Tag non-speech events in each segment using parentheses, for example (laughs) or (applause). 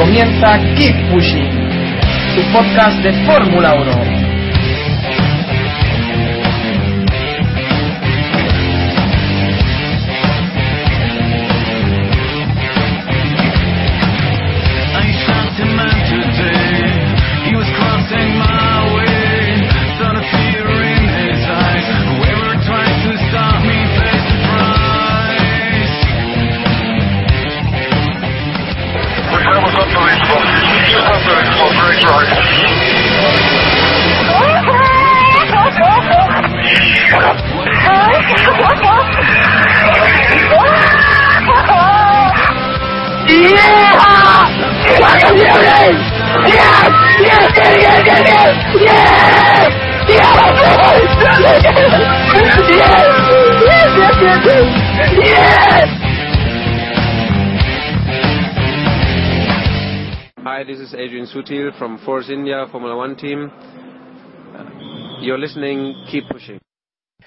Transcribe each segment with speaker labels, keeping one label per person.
Speaker 1: Comienza Keep Pushing, tu podcast de Fórmula 1.
Speaker 2: Hi, this is Adrian Sutil from Force India Formula One team. Uh, You're listening, keep pushing.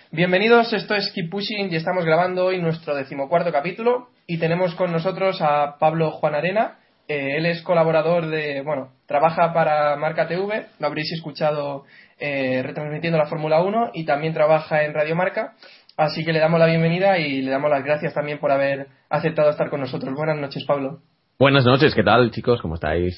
Speaker 1: Bienvenidos, esto es Keep Pushing y estamos grabando hoy nuestro decimocuarto capítulo y tenemos con nosotros a Pablo Juan Arena. Eh, él es colaborador de, bueno, trabaja para Marca TV, lo habréis escuchado eh, retransmitiendo la Fórmula 1 y también trabaja en Radio Marca. Así que le damos la bienvenida y le damos las gracias también por haber aceptado estar con nosotros. Buenas noches, Pablo.
Speaker 3: Buenas noches, ¿qué tal chicos? ¿Cómo estáis?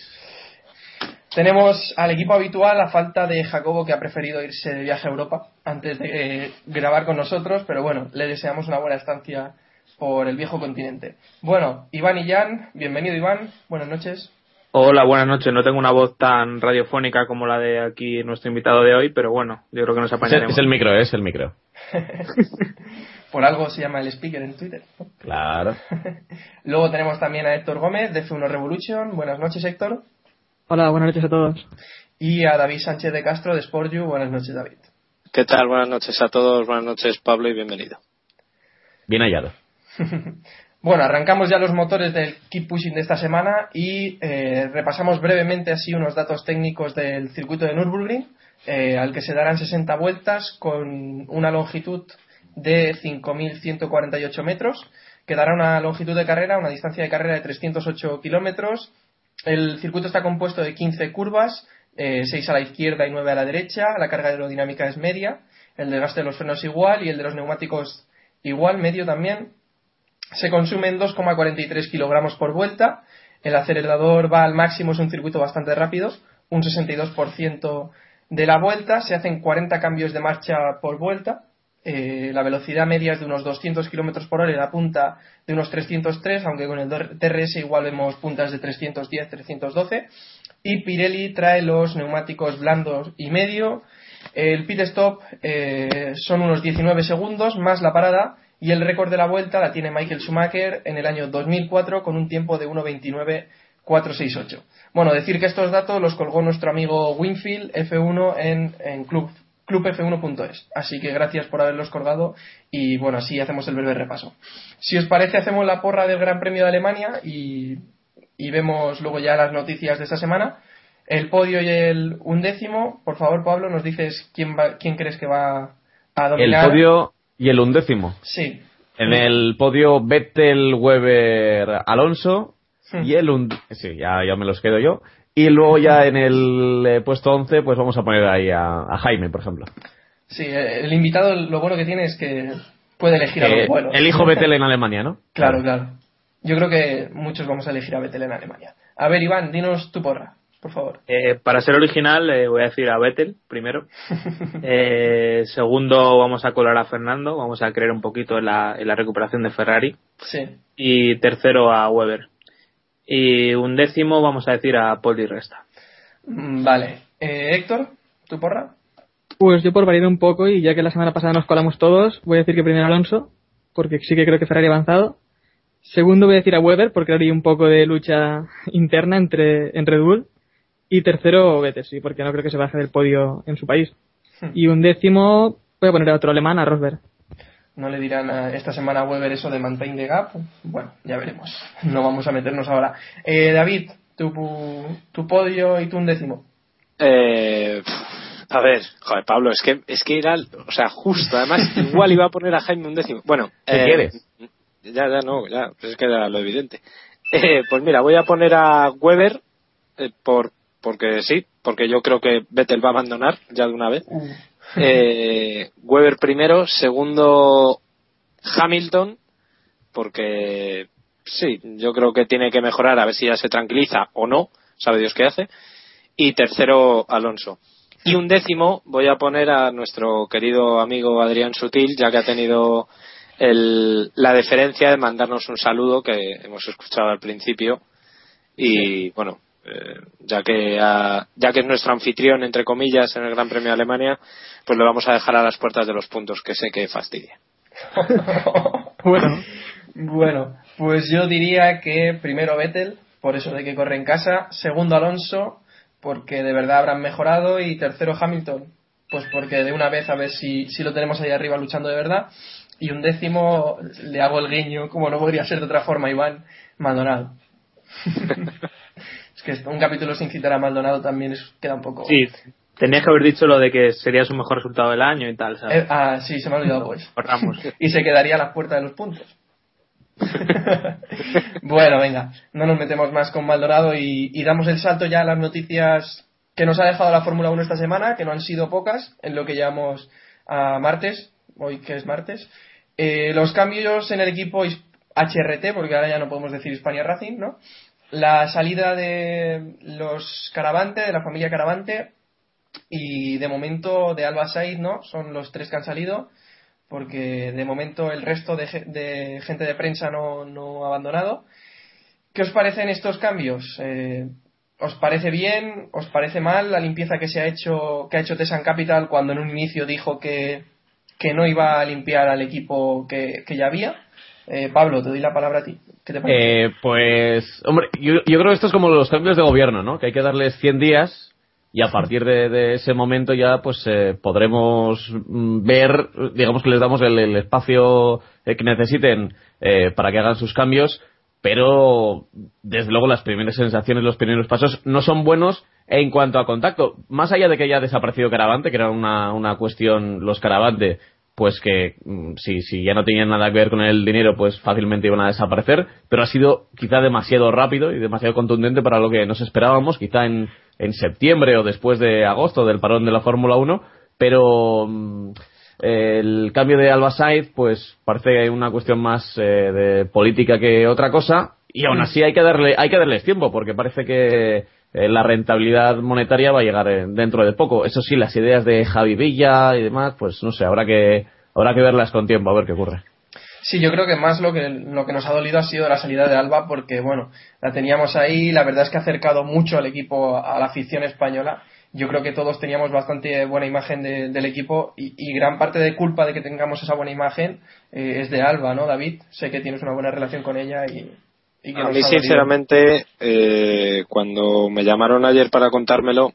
Speaker 1: Tenemos al equipo habitual a falta de Jacobo que ha preferido irse de viaje a Europa antes de eh, grabar con nosotros, pero bueno, le deseamos una buena estancia por el viejo continente. Bueno, Iván y Jan, bienvenido Iván, buenas noches.
Speaker 4: Hola, buenas noches. No tengo una voz tan radiofónica como la de aquí nuestro invitado de hoy, pero bueno, yo creo que nos
Speaker 3: Es el,
Speaker 4: apañaremos.
Speaker 3: es el micro, es el micro. (laughs)
Speaker 1: Por algo se llama el speaker en Twitter. ¿no?
Speaker 3: Claro. (laughs)
Speaker 1: Luego tenemos también a Héctor Gómez de F1 Revolution, buenas noches Héctor.
Speaker 5: Hola, buenas noches a todos.
Speaker 1: Y a David Sánchez de Castro de Sportju, buenas noches David.
Speaker 6: ¿Qué tal? Buenas noches a todos, buenas noches Pablo y bienvenido.
Speaker 3: Bien hallado. (laughs)
Speaker 1: Bueno, arrancamos ya los motores del Keep Pushing de esta semana y eh, repasamos brevemente así unos datos técnicos del circuito de Nürburgring, eh, al que se darán 60 vueltas con una longitud de 5.148 metros, que dará una longitud de carrera, una distancia de carrera de 308 kilómetros. El circuito está compuesto de 15 curvas, 6 a la izquierda y 9 a la derecha. La carga aerodinámica es media, el desgaste de los frenos igual y el de los neumáticos igual, medio también. Se consumen 2,43 kilogramos por vuelta. El acelerador va al máximo, es un circuito bastante rápido, un 62% de la vuelta. Se hacen 40 cambios de marcha por vuelta. Eh, la velocidad media es de unos 200 kilómetros por hora y la punta de unos 303, aunque con el DRS igual vemos puntas de 310, 312. Y Pirelli trae los neumáticos blandos y medio. El pit stop eh, son unos 19 segundos más la parada y el récord de la vuelta la tiene Michael Schumacher en el año 2004 con un tiempo de 1.29.468. Bueno, decir que estos datos los colgó nuestro amigo Winfield F1 en, en club, clubf1.es. Así que gracias por haberlos colgado y bueno, así hacemos el breve repaso. Si os parece, hacemos la porra del Gran Premio de Alemania y, y vemos luego ya las noticias de esta semana. El podio y el undécimo, por favor, Pablo, nos dices quién, va, quién crees que va a
Speaker 3: El
Speaker 1: dominar.
Speaker 3: podio y el undécimo.
Speaker 1: Sí.
Speaker 3: En el podio Vettel, Weber, Alonso
Speaker 1: Hmm.
Speaker 3: y el und... Sí, ya, ya me los quedo yo. Y luego ya en el eh, puesto 11 pues vamos a poner ahí a, a Jaime, por ejemplo.
Speaker 1: Sí, eh, el invitado lo bueno que tiene es que puede elegir a
Speaker 3: Que
Speaker 1: los buenos.
Speaker 3: elijo Vettel en Alemania, ¿no?
Speaker 1: Claro, claro. Yo creo que muchos vamos a elegir a Vettel en Alemania. A ver, Iván, dinos tu porra, por favor.
Speaker 4: Eh, para ser original, eh, voy a decir a Vettel primero. (laughs) Eh, segundo, vamos a colar a Fernando. Vamos a creer un poquito en la, en la recuperación de Ferrari.
Speaker 1: Sí.
Speaker 4: Y tercero, a Weber. Y un décimo, vamos a decir a Paul Di Resta.
Speaker 1: Mm, Vale. Eh, Héctor, tu porra.
Speaker 5: Pues yo por variar un poco y ya que la semana pasada nos colamos todos, voy a decir que primero Alonso, porque sí que creo que Ferrari ha avanzado. Segundo voy a decir a Weber, porque haría un poco de lucha interna entre en Red Bull. Y tercero, Vettel, sí, porque no creo que se baje del podio en su país. Y un décimo, voy a poner a otro alemán, a Rosberg.
Speaker 1: No le dirán esta semana a Weber eso de maintain the gap. Bueno, ya veremos. (laughs) No vamos a meternos ahora. Eh, David, tu, tu podio y tu undécimo.
Speaker 6: Eh, a ver, joder, Pablo, es que, es que era, o sea, justo, además, (laughs) igual iba a poner a Jaime un décimo. Bueno,
Speaker 3: ¿Qué
Speaker 6: eh,
Speaker 3: quieres?
Speaker 6: Ya, ya, no, ya, es que era lo evidente. Eh, pues mira, voy a poner a Weber, eh, por, porque sí, porque yo creo que Vettel va a abandonar ya de una vez. Eh, (laughs) Weber primero, segundo Hamilton, porque sí, yo creo que tiene que mejorar a ver si ya se tranquiliza o no, sabe Dios qué hace. Y tercero, Alonso. Y un décimo voy a poner a nuestro querido amigo Adrián Sutil, ya que ha tenido el- la deferencia de mandarnos un saludo que hemos escuchado al principio. Y bueno, eh, ya que ha- ya que es nuestro anfitrión entre comillas en el Gran Premio de Alemania, pues le vamos a dejar a las puertas de los puntos que sé que fastidia. (laughs)
Speaker 1: bueno. Bueno, pues yo diría que primero Vettel, por eso de que corre en casa. Segundo Alonso, porque de verdad habrán mejorado. Y tercero Hamilton, pues porque de una vez a ver si, si lo tenemos ahí arriba luchando de verdad. Y un décimo le hago el guiño, como no podría ser de otra forma, Iván Maldonado. (laughs) que un capítulo sin citar a Maldonado también es- queda un poco.
Speaker 4: Sí, tenías que haber dicho lo de que sería su mejor resultado del año y tal, ¿sabes?
Speaker 1: Eh, ah, sí, se me ha olvidado pues. (laughs) Y se quedaría a la puerta de los puntos. (laughs) bueno, venga, no nos metemos más con Maldonado y, y damos el salto ya a las noticias que nos ha dejado la Fórmula 1 esta semana, que no han sido pocas, en lo que llamamos a martes, hoy que es martes. Eh, los cambios en el equipo HRT, porque ahora ya no podemos decir Hispania Racing, ¿no? La salida de los Caravante, de la familia Caravante, y de momento de Alba Said, ¿no? Son los tres que han salido porque de momento el resto de, ge- de gente de prensa no, no ha abandonado. ¿Qué os parecen estos cambios? Eh, ¿Os parece bien? ¿Os parece mal la limpieza que se ha hecho que ha hecho Tesan Capital cuando en un inicio dijo que, que no iba a limpiar al equipo que, que ya había? Eh, Pablo, te doy la palabra a ti. ¿Qué te parece?
Speaker 3: Eh, pues, hombre, yo, yo creo que esto es como los cambios de gobierno, ¿no? Que hay que darles 100 días y a partir de, ese momento ya pues eh, podremos mm, ver, digamos que les damos el, el espacio eh, que necesiten eh, para que hagan sus cambios, pero desde luego las primeras sensaciones, los primeros pasos no son buenos en cuanto a contacto. Más allá de que haya desaparecido Caravante, que era una, una cuestión, los Caravante, pues que mm, si, si ya no tenían nada que ver con el dinero, pues fácilmente iban a desaparecer, pero ha sido quizá demasiado rápido y demasiado contundente para lo que nos esperábamos, quizá en, en septiembre o después de agosto del parón de la Fórmula 1, pero mm, el cambio de Alba Sainz, pues parece una cuestión más eh, de política que otra cosa, y aún así hay que darle, hay que darles tiempo, porque parece que eh, la rentabilidad monetaria va a llegar eh, dentro de poco. Eso sí, las ideas de Javi Villa y demás, pues no sé, habrá que, habrá que verlas con tiempo, a ver qué ocurre.
Speaker 1: Sí, yo creo que más lo que, lo que nos ha dolido ha sido la salida de Alba porque, bueno, la teníamos ahí, la verdad es que ha acercado mucho al equipo, a la afición española. Yo creo que todos teníamos bastante buena imagen de- del equipo y, y gran parte de culpa de que tengamos esa buena imagen eh, es de Alba, ¿no, David? Sé que tienes una buena relación con ella y, y
Speaker 6: A mí, sinceramente, eh, cuando me llamaron ayer para contármelo,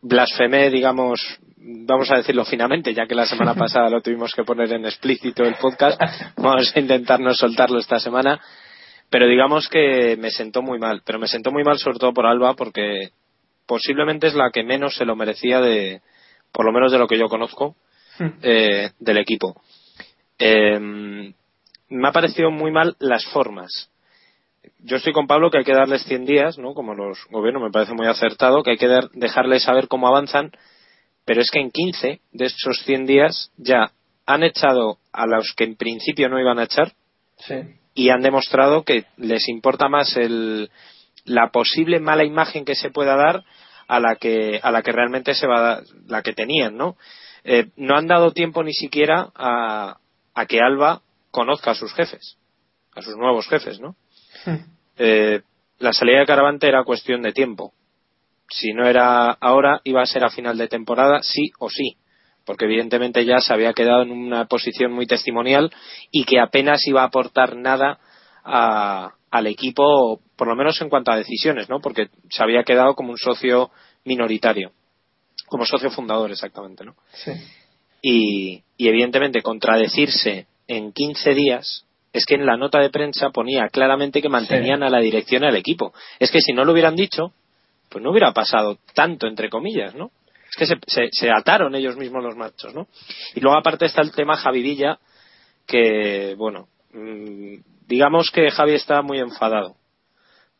Speaker 6: blasfemé, digamos, vamos a decirlo finamente, ya que la semana (laughs) pasada lo tuvimos que poner en explícito el podcast, vamos a intentar no soltarlo esta semana, pero digamos que me sentó muy mal, pero me sentó muy mal sobre todo por Alba, porque posiblemente es la que menos se lo merecía de, por lo menos de lo que yo conozco, eh, del equipo. Eh, me ha parecido muy mal las formas. Yo estoy con Pablo que hay que darles 100 días, ¿no? Como los gobiernos, me parece muy acertado, que hay que dar- dejarles saber cómo avanzan, pero es que en 15 de esos 100 días ya han echado a los que en principio no iban a echar
Speaker 1: Sí.
Speaker 6: y han demostrado que les importa más el, la posible mala imagen que se pueda dar a la que a la que realmente se va a dar, la que tenían, ¿no? Eh, no han dado tiempo ni siquiera a, a que Alba conozca a sus jefes, a sus nuevos jefes, ¿no? Eh, la salida de Caravante era cuestión de tiempo. Si no era ahora, iba a ser a final de temporada, sí o sí. porque evidentemente ya se había quedado en una posición muy testimonial y que apenas iba a aportar nada a- al equipo, por lo menos en cuanto a decisiones, ¿no? Porque se había quedado como un socio minoritario, como socio fundador exactamente, ¿no?
Speaker 1: Sí.
Speaker 6: y, y evidentemente contradecirse en 15 días es que en la nota de prensa ponía claramente que mantenían a la dirección y al equipo. Es que si no lo hubieran dicho, pues no hubiera pasado tanto, entre comillas, ¿no? Es que se, se- se ataron ellos mismos los machos, ¿no? Y luego aparte está el tema Javi Villa, que, bueno, mm, digamos que Javi está muy enfadado,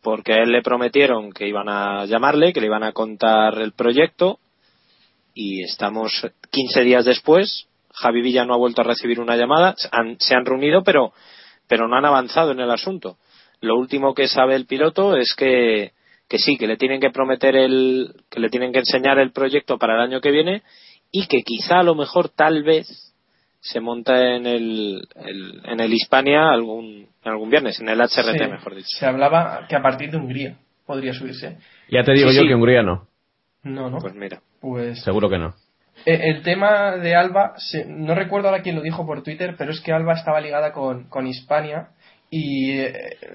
Speaker 6: porque a él le prometieron que iban a llamarle, que le iban a contar el proyecto, y estamos 15 días después. Javi Villa no ha vuelto a recibir una llamada. Se han, se han reunido, pero, pero no han avanzado en el asunto. Lo último que sabe el piloto es que, que sí, que le tienen que prometer el, que le tienen que enseñar el proyecto para el año que viene y que quizá a lo mejor tal vez se monta en el, el- en el Hispania algún, algún viernes, en el HRT
Speaker 1: Sí,
Speaker 6: mejor dicho.
Speaker 1: Se hablaba que a partir de Hungría podría subirse.
Speaker 3: Ya te digo
Speaker 6: Sí,
Speaker 3: yo
Speaker 6: sí.
Speaker 3: que Hungría no.
Speaker 1: No, no.
Speaker 6: Pues mira.
Speaker 1: Pues
Speaker 3: Seguro que no.
Speaker 1: Eh, El tema de Alba, se- no recuerdo ahora quién lo dijo por Twitter, pero es que Alba estaba ligada con, con Hispania y eh,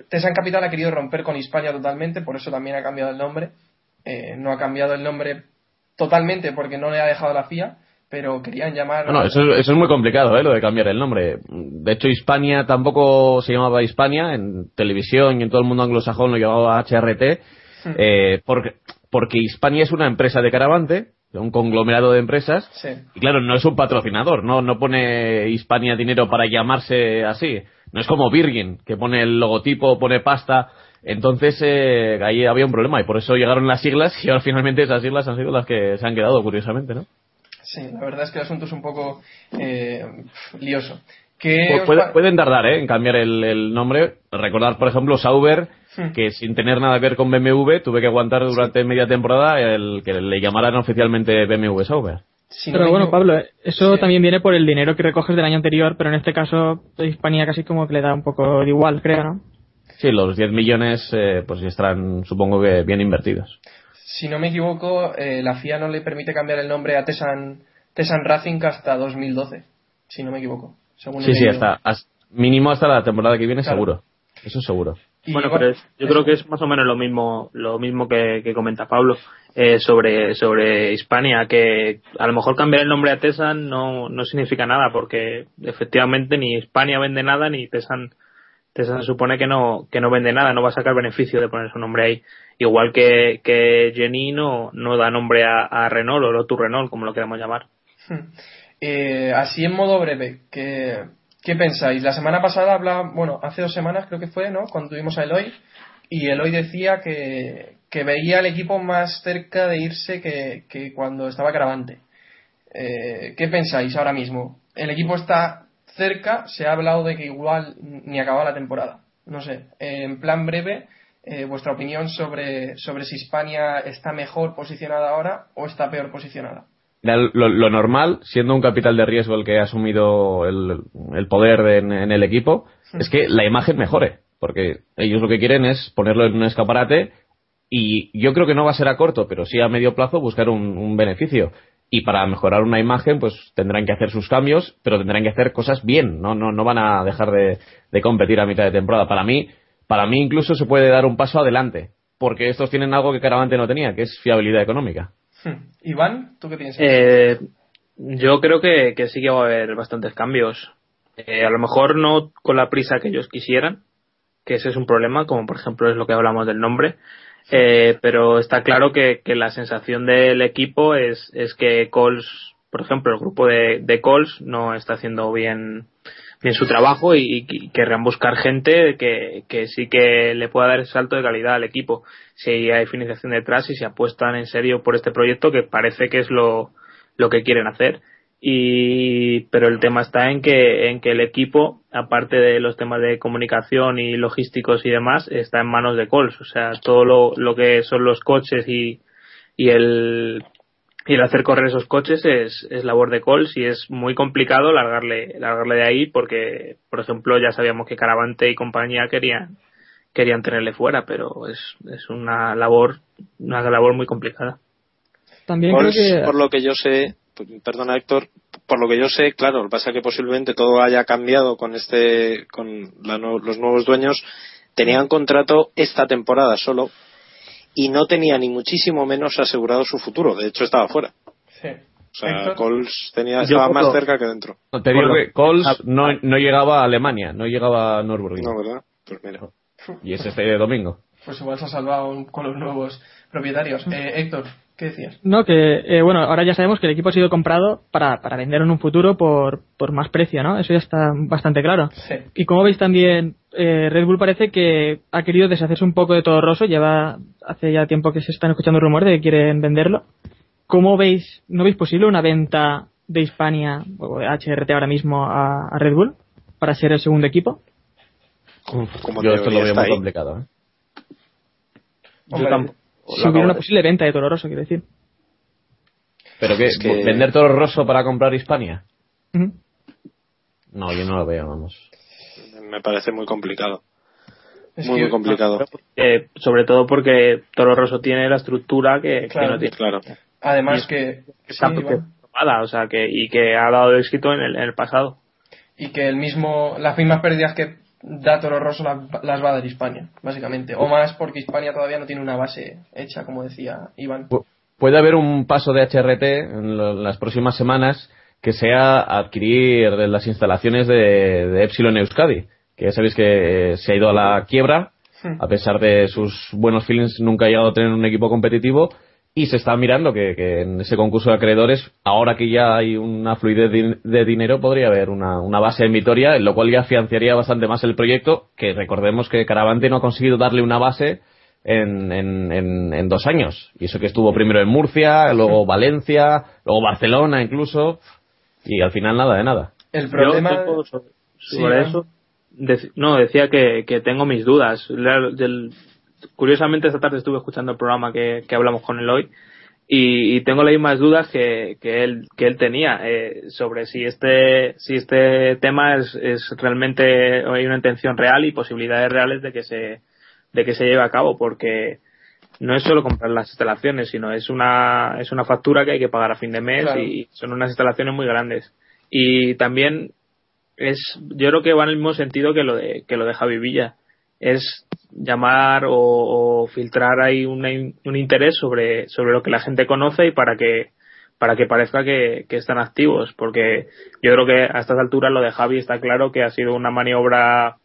Speaker 1: Tesan Capital ha querido romper con Hispania totalmente, por eso también ha cambiado el nombre. Eh, no ha cambiado el nombre totalmente porque no le ha dejado la FIA, pero querían llamar.
Speaker 3: No, no, eso, es- eso es muy complicado, ¿eh? Lo de cambiar el nombre. De hecho, Hispania tampoco se llamaba Hispania. En televisión y en todo el mundo anglosajón lo llamaba HRT. eh, porque, porque Hispania es una empresa de Caravante, un conglomerado de empresas.
Speaker 1: Sí.
Speaker 3: Y claro, no es un patrocinador, no, no pone Hispania dinero para llamarse así. No es como Virgin, que pone el logotipo, pone pasta. Entonces, eh, ahí había un problema y por eso llegaron las siglas y ahora finalmente esas siglas han sido las que se han quedado, curiosamente, ¿no?
Speaker 1: Sí, la verdad es que el asunto es un poco eh, lioso. ¿Qué
Speaker 3: Pu-
Speaker 1: os
Speaker 3: puede-
Speaker 1: pa-
Speaker 3: pueden tardar ¿eh? en cambiar el, el nombre. Recordar, por ejemplo, Sauber,
Speaker 1: Hmm.
Speaker 3: que sin tener nada que ver con BMW, tuve que aguantar durante media temporada el que le llamaran oficialmente BMW Sauber.
Speaker 1: si
Speaker 5: Pero bueno, Pablo, eso
Speaker 1: Sí.
Speaker 5: también viene por el dinero que recoges del año anterior, pero en este caso Hispania casi como que le da un poco de igual, creo, ¿no?
Speaker 3: Sí, los 10 millones, eh, pues estarán, supongo que bien invertidos.
Speaker 1: Si no me equivoco, eh, la FIA no le permite cambiar el nombre a Tesan, Tesan Racing hasta 2012, si no me equivoco. Según
Speaker 3: Sí, sí, hasta, as- mínimo hasta la temporada que viene,
Speaker 1: Claro.
Speaker 3: seguro. Eso seguro.
Speaker 1: Y
Speaker 4: Bueno,
Speaker 1: igual-
Speaker 4: pero es- yo creo que es más o menos lo mismo, lo mismo que, que comenta Pablo eh, sobre sobre Hispania, que a lo mejor cambiar el nombre a Tesan no, no significa nada, porque efectivamente ni Hispania vende nada ni Tesan Tesan se supone que no que no vende nada, no va a sacar beneficio de poner su nombre ahí. Igual que que Jenny no, no da nombre a, a Renault o Lotus Renault, como lo queramos llamar.
Speaker 1: Eh, así en modo breve, ¿qué, ¿qué pensáis? La semana pasada hablaba, bueno, hace dos semanas creo que fue, ¿no? Cuando tuvimos a Eloy, y Eloy decía que, que veía al equipo más cerca de irse que, que cuando estaba Caravante. Eh, ¿Qué pensáis ahora mismo? El equipo está cerca, se ha hablado de que igual ni acaba la temporada. No sé, en plan breve, eh, vuestra opinión sobre, sobre si Hispania está mejor posicionada ahora o está peor posicionada.
Speaker 3: Lo, lo normal, siendo un capital de riesgo el que ha asumido el, el poder de- en, en el equipo, es que la imagen mejore. Porque ellos lo que quieren es ponerlo en un escaparate y yo creo que no va a ser a corto, pero sí a medio plazo buscar un, un beneficio. Y para mejorar una imagen, pues tendrán que hacer sus cambios, pero tendrán que hacer cosas bien. No, no, no van a dejar de, de competir a mitad de temporada. Para mí, para mí incluso se puede dar un paso adelante. Porque estos tienen algo que Caravante no tenía, que es fiabilidad económica.
Speaker 1: Hmm. Iván, ¿tú qué piensas?
Speaker 4: Eh, yo creo que, que sí que va a haber bastantes cambios. Eh, a lo mejor no con la prisa que ellos quisieran, que ese es un problema, como por ejemplo es lo que hablamos del nombre. Eh, pero está claro que, que la sensación del equipo es, es que Coles, por ejemplo, el grupo de, de Coles no está haciendo bien, bien su trabajo y, y querrán buscar gente que, que sí que le pueda dar ese salto de calidad al equipo. Si hay financiación detrás y si apuestan en serio por este proyecto que parece que es lo, lo que quieren hacer. Y, pero el tema está en que, en que el equipo, aparte de los temas de comunicación y logísticos y demás, está en manos de Coles. O sea, todo lo, lo que son los coches y, y el, y el hacer correr esos coches es, es labor de Coles y es muy complicado largarle, largarle de ahí porque, por ejemplo, ya sabíamos que Caravante y compañía querían, querían tenerle fuera, pero es, es una labor, una labor muy complicada.
Speaker 5: También creo
Speaker 6: Coles,
Speaker 5: que...
Speaker 6: por lo que yo sé, perdona Héctor, por lo que yo sé, claro, lo que pasa es que posiblemente todo haya cambiado con este, con la no- los nuevos dueños, tenían contrato esta temporada solo y no tenía ni muchísimo menos asegurado su futuro, de hecho estaba fuera.
Speaker 1: Sí.
Speaker 6: O sea,
Speaker 1: Héctor.
Speaker 6: Coles tenía,
Speaker 4: Yo
Speaker 6: estaba más cerca que dentro.
Speaker 3: Te digo que Coles no, no llegaba a Alemania, no llegaba a Nürburgring.
Speaker 6: No, ¿verdad? Pues mira.
Speaker 3: Y es este domingo.
Speaker 1: Pues igual se ha salvado con los nuevos propietarios. Eh, Héctor, ¿qué decías?
Speaker 5: No, que eh, bueno, ahora ya sabemos que el equipo ha sido comprado para, para vender en un futuro por, por más precio, ¿no? Eso ya está bastante claro.
Speaker 1: Sí.
Speaker 5: Y como veis también, eh, Red Bull parece que ha querido deshacerse un poco de todo Rosso, lleva hace ya tiempo que se están escuchando rumores de que quieren venderlo. ¿Cómo veis, no veis posible una venta de Hispania o de HRT ahora mismo a, a Red Bull para ser el segundo equipo?
Speaker 6: Como
Speaker 3: Yo esto lo veo muy
Speaker 6: ahí.
Speaker 3: complicado. ¿eh?
Speaker 4: Yo
Speaker 1: Hombre,
Speaker 4: tampoco.
Speaker 5: Si hubiera una posible venta de Toro Rosso, quiero decir.
Speaker 3: ¿Pero qué?
Speaker 6: Es que-
Speaker 3: ¿Vender Toro Rosso para comprar Hispania? No, yo no lo veo, vamos.
Speaker 6: Me parece muy complicado.
Speaker 1: Es
Speaker 6: muy,
Speaker 1: que-
Speaker 6: muy complicado.
Speaker 4: Eh, sobre todo porque Toro Rosso tiene la estructura que, no tiene.
Speaker 6: Claro.
Speaker 1: Además que...
Speaker 4: que está
Speaker 1: sí,
Speaker 4: formada, o sea, que, y que ha dado éxito en el, en el pasado.
Speaker 1: y que el mismo las mismas pérdidas que da Toro Rosso las, las va a dar Hispania, básicamente. O más porque Hispania todavía no tiene una base hecha, como decía Iván.
Speaker 3: Pu- Puede haber un paso de HRT en las próximas semanas que sea adquirir las instalaciones de, de Epsilon Euskadi, que ya sabéis que eh, se ha ido a la quiebra, a pesar de sus buenos feelings nunca ha llegado a tener un equipo competitivo y se está mirando que, que en ese concurso de acreedores, ahora que ya hay una fluidez de, de dinero, podría haber una, una base en Vitoria, en lo cual ya financiaría bastante más el proyecto, que recordemos que Caravante no ha conseguido darle una base en, en, en, en dos años. Y eso que estuvo primero en Murcia, luego Valencia, luego Barcelona incluso, y al final nada de nada.
Speaker 1: El problema...
Speaker 4: Sobre,
Speaker 1: Sí,
Speaker 4: eso. no, decía que, que tengo mis dudas. Del- curiosamente, esta tarde estuve escuchando el programa que, que hablamos con él hoy y, y tengo las mismas dudas que, que él que él tenía eh, sobre si este si este tema es, es realmente hay una intención real y posibilidades reales de que se de que se lleve a cabo porque no es solo comprar las instalaciones sino es una es una factura que hay que pagar a fin de mes
Speaker 1: Claro.
Speaker 4: y son unas instalaciones muy grandes y también es yo creo que va en el mismo sentido que lo de que lo de Javi Villa es llamar o, o filtrar ahí una un interés sobre sobre lo que la gente conoce y para que para que parezca que, que están activos porque yo creo que a estas alturas lo de Javi está claro que ha sido una maniobra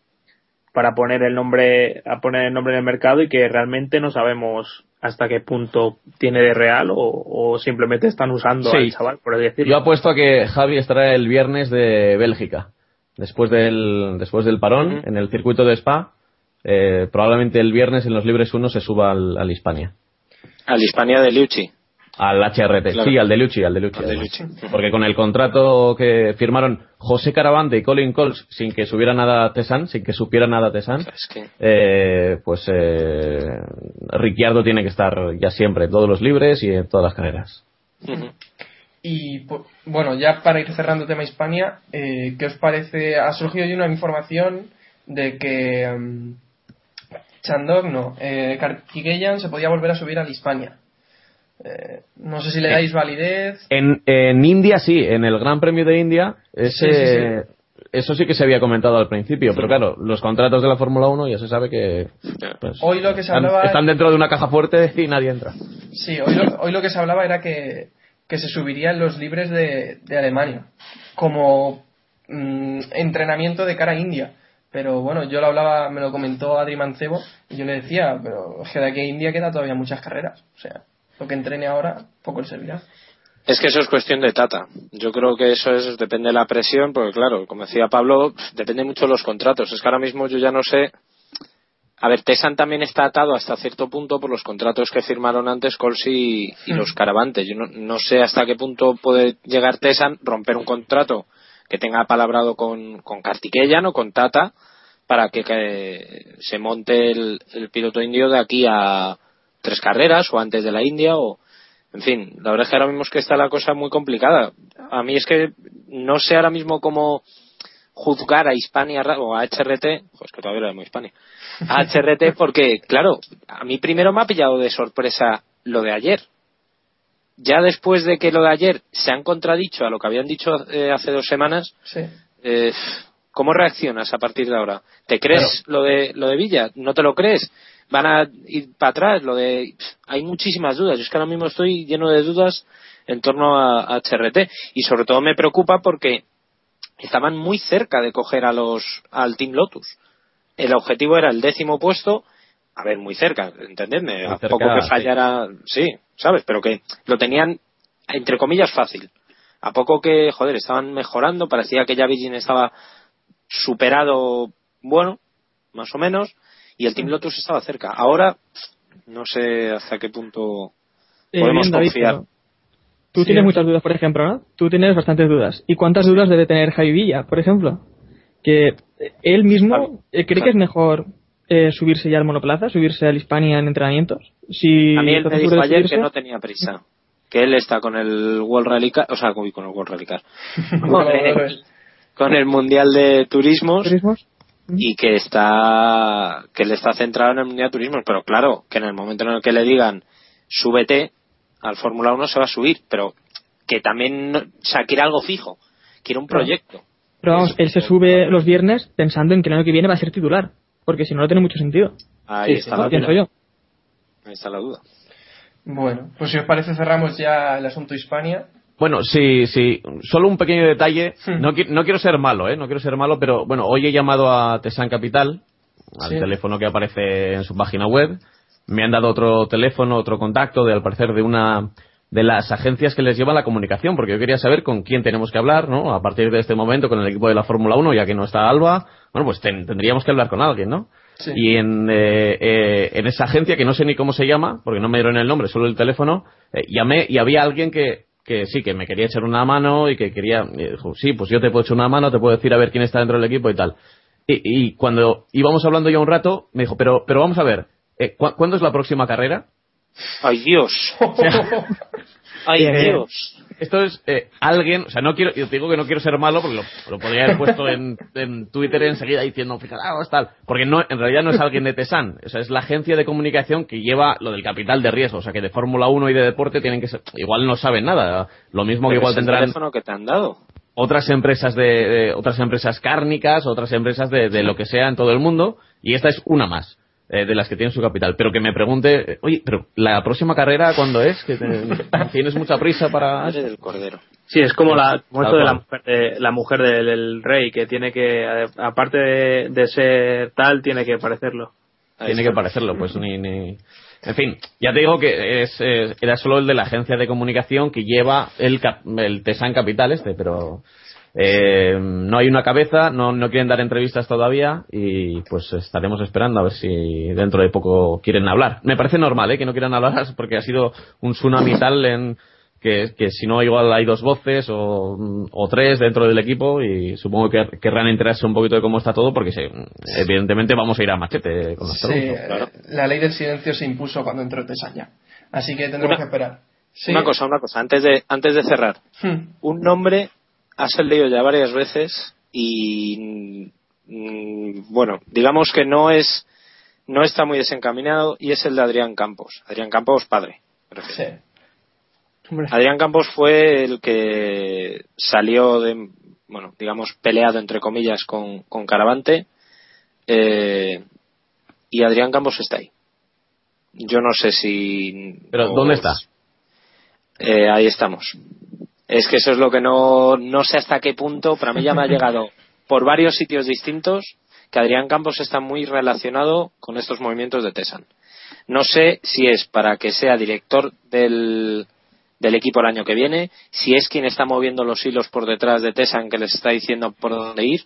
Speaker 4: para poner el nombre a poner el nombre en el mercado y que realmente no sabemos hasta qué punto tiene de real o, o simplemente están usando
Speaker 3: Sí.
Speaker 4: al chaval por así decirlo
Speaker 3: Yo apuesto a que Javi estará el viernes de Bélgica, después del, después del parón, en el circuito de Spa. Eh, probablemente el viernes en los libres 1 se suba al, al Hispania.
Speaker 6: Al Hispania de Liucci.
Speaker 3: Al HRT,
Speaker 6: Claro.
Speaker 3: sí, al de Lucci, al de Lucci.
Speaker 6: Al de. Lucci.
Speaker 3: Porque con el contrato que firmaron José Caravante y Colin Coles sin que subiera nada Tesan, sin que supiera nada Tesan,
Speaker 6: Es que
Speaker 3: eh, pues eh, Ricciardo tiene que estar ya siempre en todos los libres y en todas las carreras.
Speaker 1: Y bueno, ya para ir cerrando tema Hispania, eh, ¿qué os parece? Ha surgido hoy una información de que mm, Chandok, no, eh, Kartikeyan se podía volver a subir al Hispania. Eh, no sé si le dais validez.
Speaker 3: En, en India sí, en el Gran Premio de India, ese,
Speaker 1: Sí, sí,
Speaker 3: eso sí que se había comentado al principio, pero claro, los contratos de la Fórmula 1 ya se sabe que pues,
Speaker 1: Hoy lo que se
Speaker 3: están,
Speaker 1: hablaba-
Speaker 3: están dentro de una caja fuerte y nadie entra.
Speaker 1: Sí, hoy lo, hoy lo que se hablaba era que, que se subirían los libres de, de Alemania como mm, entrenamiento de cara a India. Pero bueno, yo lo hablaba, me lo comentó Adri Mancebo y yo le decía, pero es que de aquí a India queda todavía muchas carreras. O sea, lo que entrene ahora poco le servirá.
Speaker 6: Es que eso es cuestión de tata. Yo creo que eso es depende de la presión, porque claro, como decía Pablo, depende mucho de los contratos. Es que ahora mismo yo ya no sé. A ver, Tesan también está atado hasta cierto punto por los contratos que firmaron antes Colsi y, y los Caravantes. Yo no, no sé hasta qué punto puede llegar Tesan, romper un contrato que tenga palabrado con, con Kartikeyan o con Tata para que, se monte el, piloto indio de aquí a tres carreras o antes de la India o en fin, la verdad es que ahora mismo es que está la cosa muy complicada. A mí es que no sé ahora mismo cómo juzgar a Hispania o a HRT, jo, es que todavía era muy Hispania, a HRT porque, claro, a mí primero me ha pillado de sorpresa lo de ayer. Ya después de que lo de ayer se han contradicho a lo que habían dicho eh, hace dos semanas,
Speaker 1: Sí.
Speaker 6: eh, ¿cómo reaccionas a partir de ahora? ¿Te crees lo de lo de Villa? ¿No te lo crees? ¿Van a ir para atrás? Lo de hay muchísimas dudas. Yo es que ahora mismo estoy lleno de dudas en torno a, a HRT y sobre todo me preocupa porque estaban muy cerca de coger a los al Team Lotus. El objetivo era el décimo puesto, a ver, muy cerca, entendedme,
Speaker 3: Muy
Speaker 6: a
Speaker 3: cerca,
Speaker 6: poco que fallara, sí, ¿sabes? Pero que lo tenían, entre comillas, fácil. A poco que, joder, estaban mejorando, parecía que ya Virgin estaba superado, bueno, más o menos, y el Team Lotus estaba cerca. Ahora, no sé hasta qué punto
Speaker 5: Eh,
Speaker 6: podemos
Speaker 5: bien, David,
Speaker 6: confiar.
Speaker 5: pero Tú
Speaker 1: Sí,
Speaker 5: tienes muchas dudas, por ejemplo, ¿no? Tú tienes bastantes dudas. ¿Y cuántas dudas debe tener Javi Villa, por ejemplo? Que él mismo cree que es mejor eh, subirse ya al monoplaza, subirse al Hispania en entrenamientos. Si
Speaker 6: A mí él me dijo ayer que no tenía prisa. Que él está con el World Rally Car, o sea, con el World Rally Car. (laughs) con, el,
Speaker 1: bueno,
Speaker 6: con el Mundial de Turismos
Speaker 5: ¿Turismos?
Speaker 6: y que está que le está centrado en el Mundial de Turismos, pero claro, que en el momento en el que le digan súbete al Fórmula 1 se va a subir, pero que también, o sea, quiere algo fijo, quiere un proyecto.
Speaker 5: Pero vamos, él se sube los viernes pensando en que el año que viene va a ser titular. Porque si no, no tiene mucho sentido.
Speaker 6: Ahí
Speaker 5: Sí,
Speaker 6: está la
Speaker 5: pienso
Speaker 6: duda.
Speaker 5: yo.
Speaker 6: Ahí está la duda.
Speaker 1: Bueno, pues si os parece cerramos ya el asunto Hispania.
Speaker 3: Bueno, sí, sí. Solo un pequeño detalle.
Speaker 1: Hmm.
Speaker 3: No, qui- no quiero ser malo, ¿eh? No quiero ser malo, pero bueno, hoy he llamado a Tesan Capital, al
Speaker 1: Sí.
Speaker 3: teléfono que aparece en su página web. Me han dado otro teléfono, otro contacto, de al parecer de una de las agencias que les llevan la comunicación, porque yo quería saber con quién tenemos que hablar, ¿no? A partir de este momento con el equipo de la Fórmula 1, ya que no está Alba, bueno, pues ten- tendríamos que hablar con alguien, ¿no?
Speaker 1: Sí.
Speaker 3: Y en, eh, eh, en esa agencia, que no sé ni cómo se llama, porque no me dieron el nombre, solo el teléfono, eh, llamé y había alguien que, que sí, que me quería echar una mano y que quería, y dijo, sí, pues yo te puedo echar una mano, te puedo decir a ver quién está dentro del equipo y tal. Y, y cuando íbamos hablando ya un rato, me dijo, pero, pero vamos a ver, eh, ¿cu- ¿cuándo es la próxima carrera?
Speaker 6: Ay Dios, (laughs) ay
Speaker 5: Eh,
Speaker 6: Dios.
Speaker 3: Esto es eh, alguien, o sea, no quiero, yo te digo que no quiero ser malo porque lo, lo podría haber puesto en, en Twitter enseguida diciendo, fijaos, tal, porque no, en realidad no es alguien de Tesan, o sea, es la agencia de comunicación que lleva lo del capital de riesgo, o sea, que de Fórmula 1 y de deporte tienen que ser, igual no saben nada, lo mismo que igual
Speaker 6: es el
Speaker 3: tendrán
Speaker 6: teléfono que te han dado.
Speaker 3: otras empresas de, de- otras empresas cárnicas, otras empresas de, de lo que sea en todo el mundo, y esta es una más eh, de las que tienen su capital. Pero que me pregunte, eh, oye, pero la próxima carrera cuándo es? Que te- tienes mucha prisa para
Speaker 6: del cordero.
Speaker 4: Sí, es como, la, como esto de la mujer, de- la mujer del, del rey, que tiene que, aparte de, de ser tal, tiene que parecerlo.
Speaker 3: Tiene que parecerlo, pues ni, ni... En fin, ya te digo que es, eh, era solo el de la agencia de comunicación que lleva el, cap- el Tesan Capital este, pero eh, no hay una cabeza, no, no quieren dar entrevistas todavía y pues estaremos esperando a ver si dentro de poco quieren hablar. Me parece normal, ¿eh? Que no quieran hablar (laughs) porque ha sido un tsunami tal en que, que si no igual hay dos voces o, o tres dentro del equipo y supongo que querrán enterarse un poquito de cómo está todo porque sí, evidentemente vamos a ir a machete con nuestro
Speaker 1: Sí, eh, la ley del silencio se impuso cuando entró Tesalla. Así que tendremos
Speaker 6: Una-
Speaker 1: que esperar. Sí.
Speaker 6: Una cosa, una cosa, antes de, antes de cerrar.
Speaker 1: Hmm.
Speaker 6: Un nombre has leído ya varias veces y mm, bueno, digamos que no es no está muy desencaminado y es el de Adrián Campos. Adrián Campos padre.
Speaker 1: Sí.
Speaker 6: Adrián Campos fue el que salió de, bueno, digamos, peleado entre comillas con, con Caravante eh, y Adrián Campos está ahí. Yo no sé si.
Speaker 3: Pero, ¿dónde está?
Speaker 6: Eh, ahí estamos. Es que eso es lo que no, no sé hasta qué punto, para mí ya me ha (laughs) llegado por varios sitios distintos que Adrián Campos está muy relacionado con estos movimientos de Tesan. No sé si es para que sea director del, del equipo el año que viene, si es quien está moviendo los hilos por detrás de Tesan que les está diciendo por dónde ir,